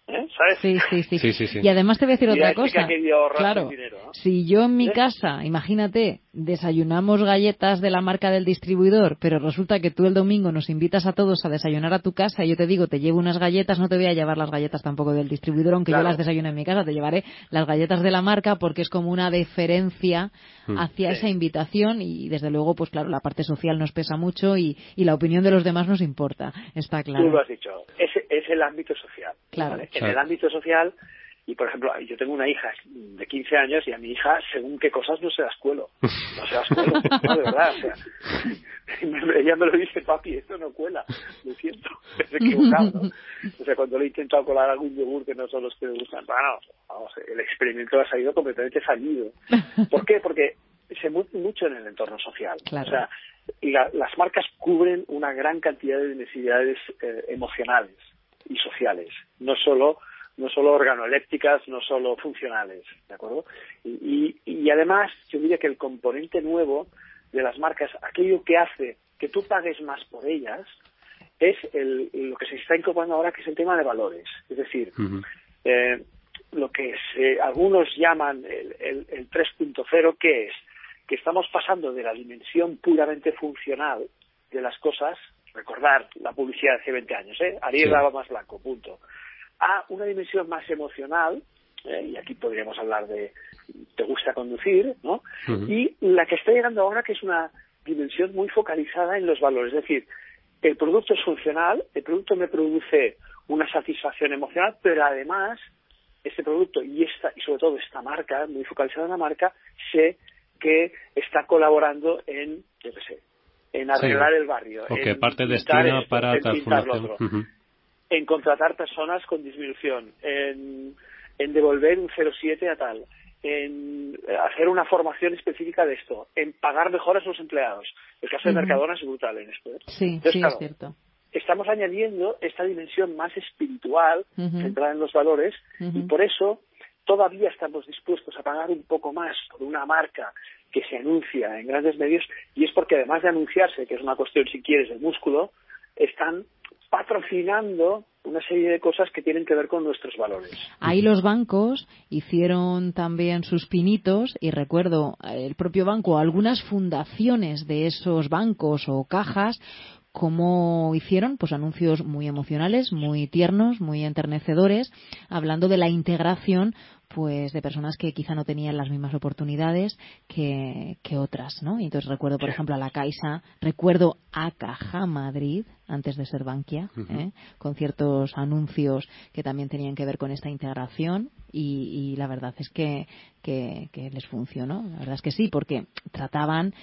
¿Eh? ¿Sabes? Sí sí sí. Y además te voy a decir otra cosa. Claro, si yo en mi ¿Eh? casa, imagínate, desayunamos galletas de la marca del distribuidor, pero resulta que tú el domingo nos invitas a todos a desayunar a tu casa y yo te digo, te llevo unas galletas, no te voy a llevar las galletas tampoco del distribuidor, aunque yo las desayune en mi casa, te llevaré las galletas de la marca porque es como una deferencia hmm. hacia esa invitación y desde luego, pues claro, la parte social nos pesa mucho y, la opinión de los demás nos importa, está claro. Tú lo has dicho, es, es el ámbito social. Claro en el ámbito social y por ejemplo yo tengo una hija de 15 años y a mi hija según qué cosas no se las cuelo no se las cuelo no, de verdad o sea ella me lo dice papi esto no cuela lo siento es equivocado ¿no? o sea cuando le he intentado colar algún yogur que no son los que me gustan bueno vamos el experimento ha salido completamente salido ¿por qué? porque se mueve mucho en el entorno social claro. o sea las marcas cubren una gran cantidad de necesidades eh, emocionales y sociales, no solo no solo organolépticas, no solo funcionales, ¿de acuerdo? Y, y, además, yo diría que el componente nuevo de las marcas, aquello que hace que tú pagues más por ellas, es el, lo que se está incorporando ahora, que es el tema de valores. Es decir, eh, lo que algunos llaman el, el, el 3.0, que es que estamos pasando de la dimensión puramente funcional de las cosas recordar la publicidad de hace 20 años, ¿eh? Ariel daba más blanco, punto. A una dimensión más emocional, ¿eh? y aquí podríamos hablar de te gusta conducir, ¿no? Y la que está llegando ahora que es una dimensión muy focalizada en los valores, es decir, el producto es funcional, el producto me produce una satisfacción emocional, pero además este producto y esta y sobre todo esta marca, muy focalizada en la marca, sé que está colaborando en, yo qué sé, en arreglar el barrio. O que parte destina para transformación. En contratar personas con disminución, en, en devolver un 07 a tal, en hacer una formación específica de esto, en pagar mejor a sus empleados. El caso de Mercadona es brutal en esto. ¿eh? Sí, sí, es cierto. Estamos añadiendo esta dimensión más espiritual, centrada en los valores, y por eso todavía estamos dispuestos a pagar un poco más por una marca que se anuncia en grandes medios y es porque además de anunciarse, que es una cuestión si quieres del músculo, están patrocinando una serie de cosas que tienen que ver con nuestros valores. Ahí los bancos hicieron también sus pinitos y recuerdo el propio banco, algunas fundaciones de esos bancos o cajas cómo hicieron pues anuncios muy emocionales, muy tiernos, muy enternecedores, hablando de la integración pues de personas que quizá no tenían las mismas oportunidades que, que otras, ¿no? Y entonces recuerdo, por ejemplo, a la Caixa, recuerdo a Caja Madrid, antes de ser Bankia, ¿eh? con ciertos anuncios que también tenían que ver con esta integración y, y la verdad es que, que, que les funcionó. La verdad es que sí, porque trataban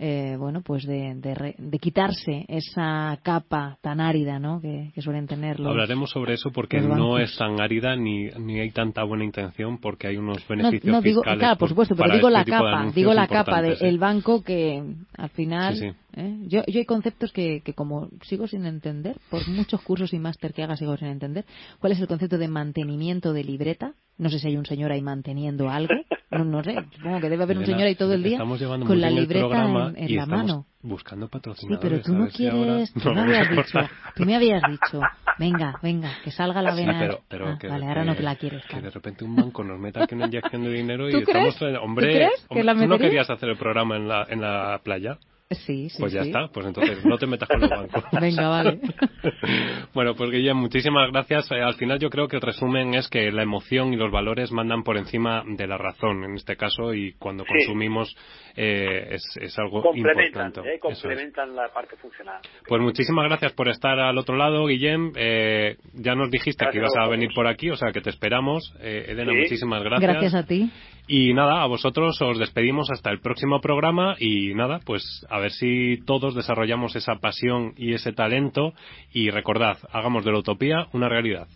eh, bueno, pues de, de, quitarse esa capa tan árida, ¿no? Que, suelen tener los, Hablaremos sobre eso porque no es tan árida ni, ni hay tanta buena intención porque hay unos beneficios no, digo, Claro, por supuesto, pero digo la este capa, digo la capa del banco que al final. ¿eh? Yo, yo hay conceptos que, que como sigo sin entender, por muchos cursos y máster que haga sigo sin entender, ¿cuál es el concepto de mantenimiento de libreta? No sé si hay un señor ahí manteniendo algo. No, no sé, supongo que debe haber un señor ahí todo el día con la libreta en, la mano. Buscando patrocinadores. Sí, pero tú no quieres. Tú, me habías dicho, tú me habías dicho, venga, venga, que salga la vena. pero, pero ah, que, vale, ahora no te la quieres. Que de repente un banco nos meta aquí una inyección de dinero y estamos. Hombre, ¿tú, no querías hacer el programa en la, en la playa? Sí, sí, Pues ya está, pues entonces no te metas con los bancos. Venga, vale. bueno, pues Guillem, muchísimas gracias. Eh, al final yo creo que el resumen es que la emoción y los valores mandan por encima de la razón en este caso y cuando consumimos eh, es, es, algo complementan, importante. Eh, complementan la parte funcional. Pues muchísimas gracias por estar al otro lado, Guillem. Eh, ya nos dijiste que ibas a venir por aquí, o sea que te esperamos. Eh, Elena, muchísimas gracias. Gracias a ti. Y nada, a vosotros os despedimos hasta el próximo programa y nada, pues a ver si todos desarrollamos esa pasión y ese talento y recordad, hagamos de la utopía una realidad.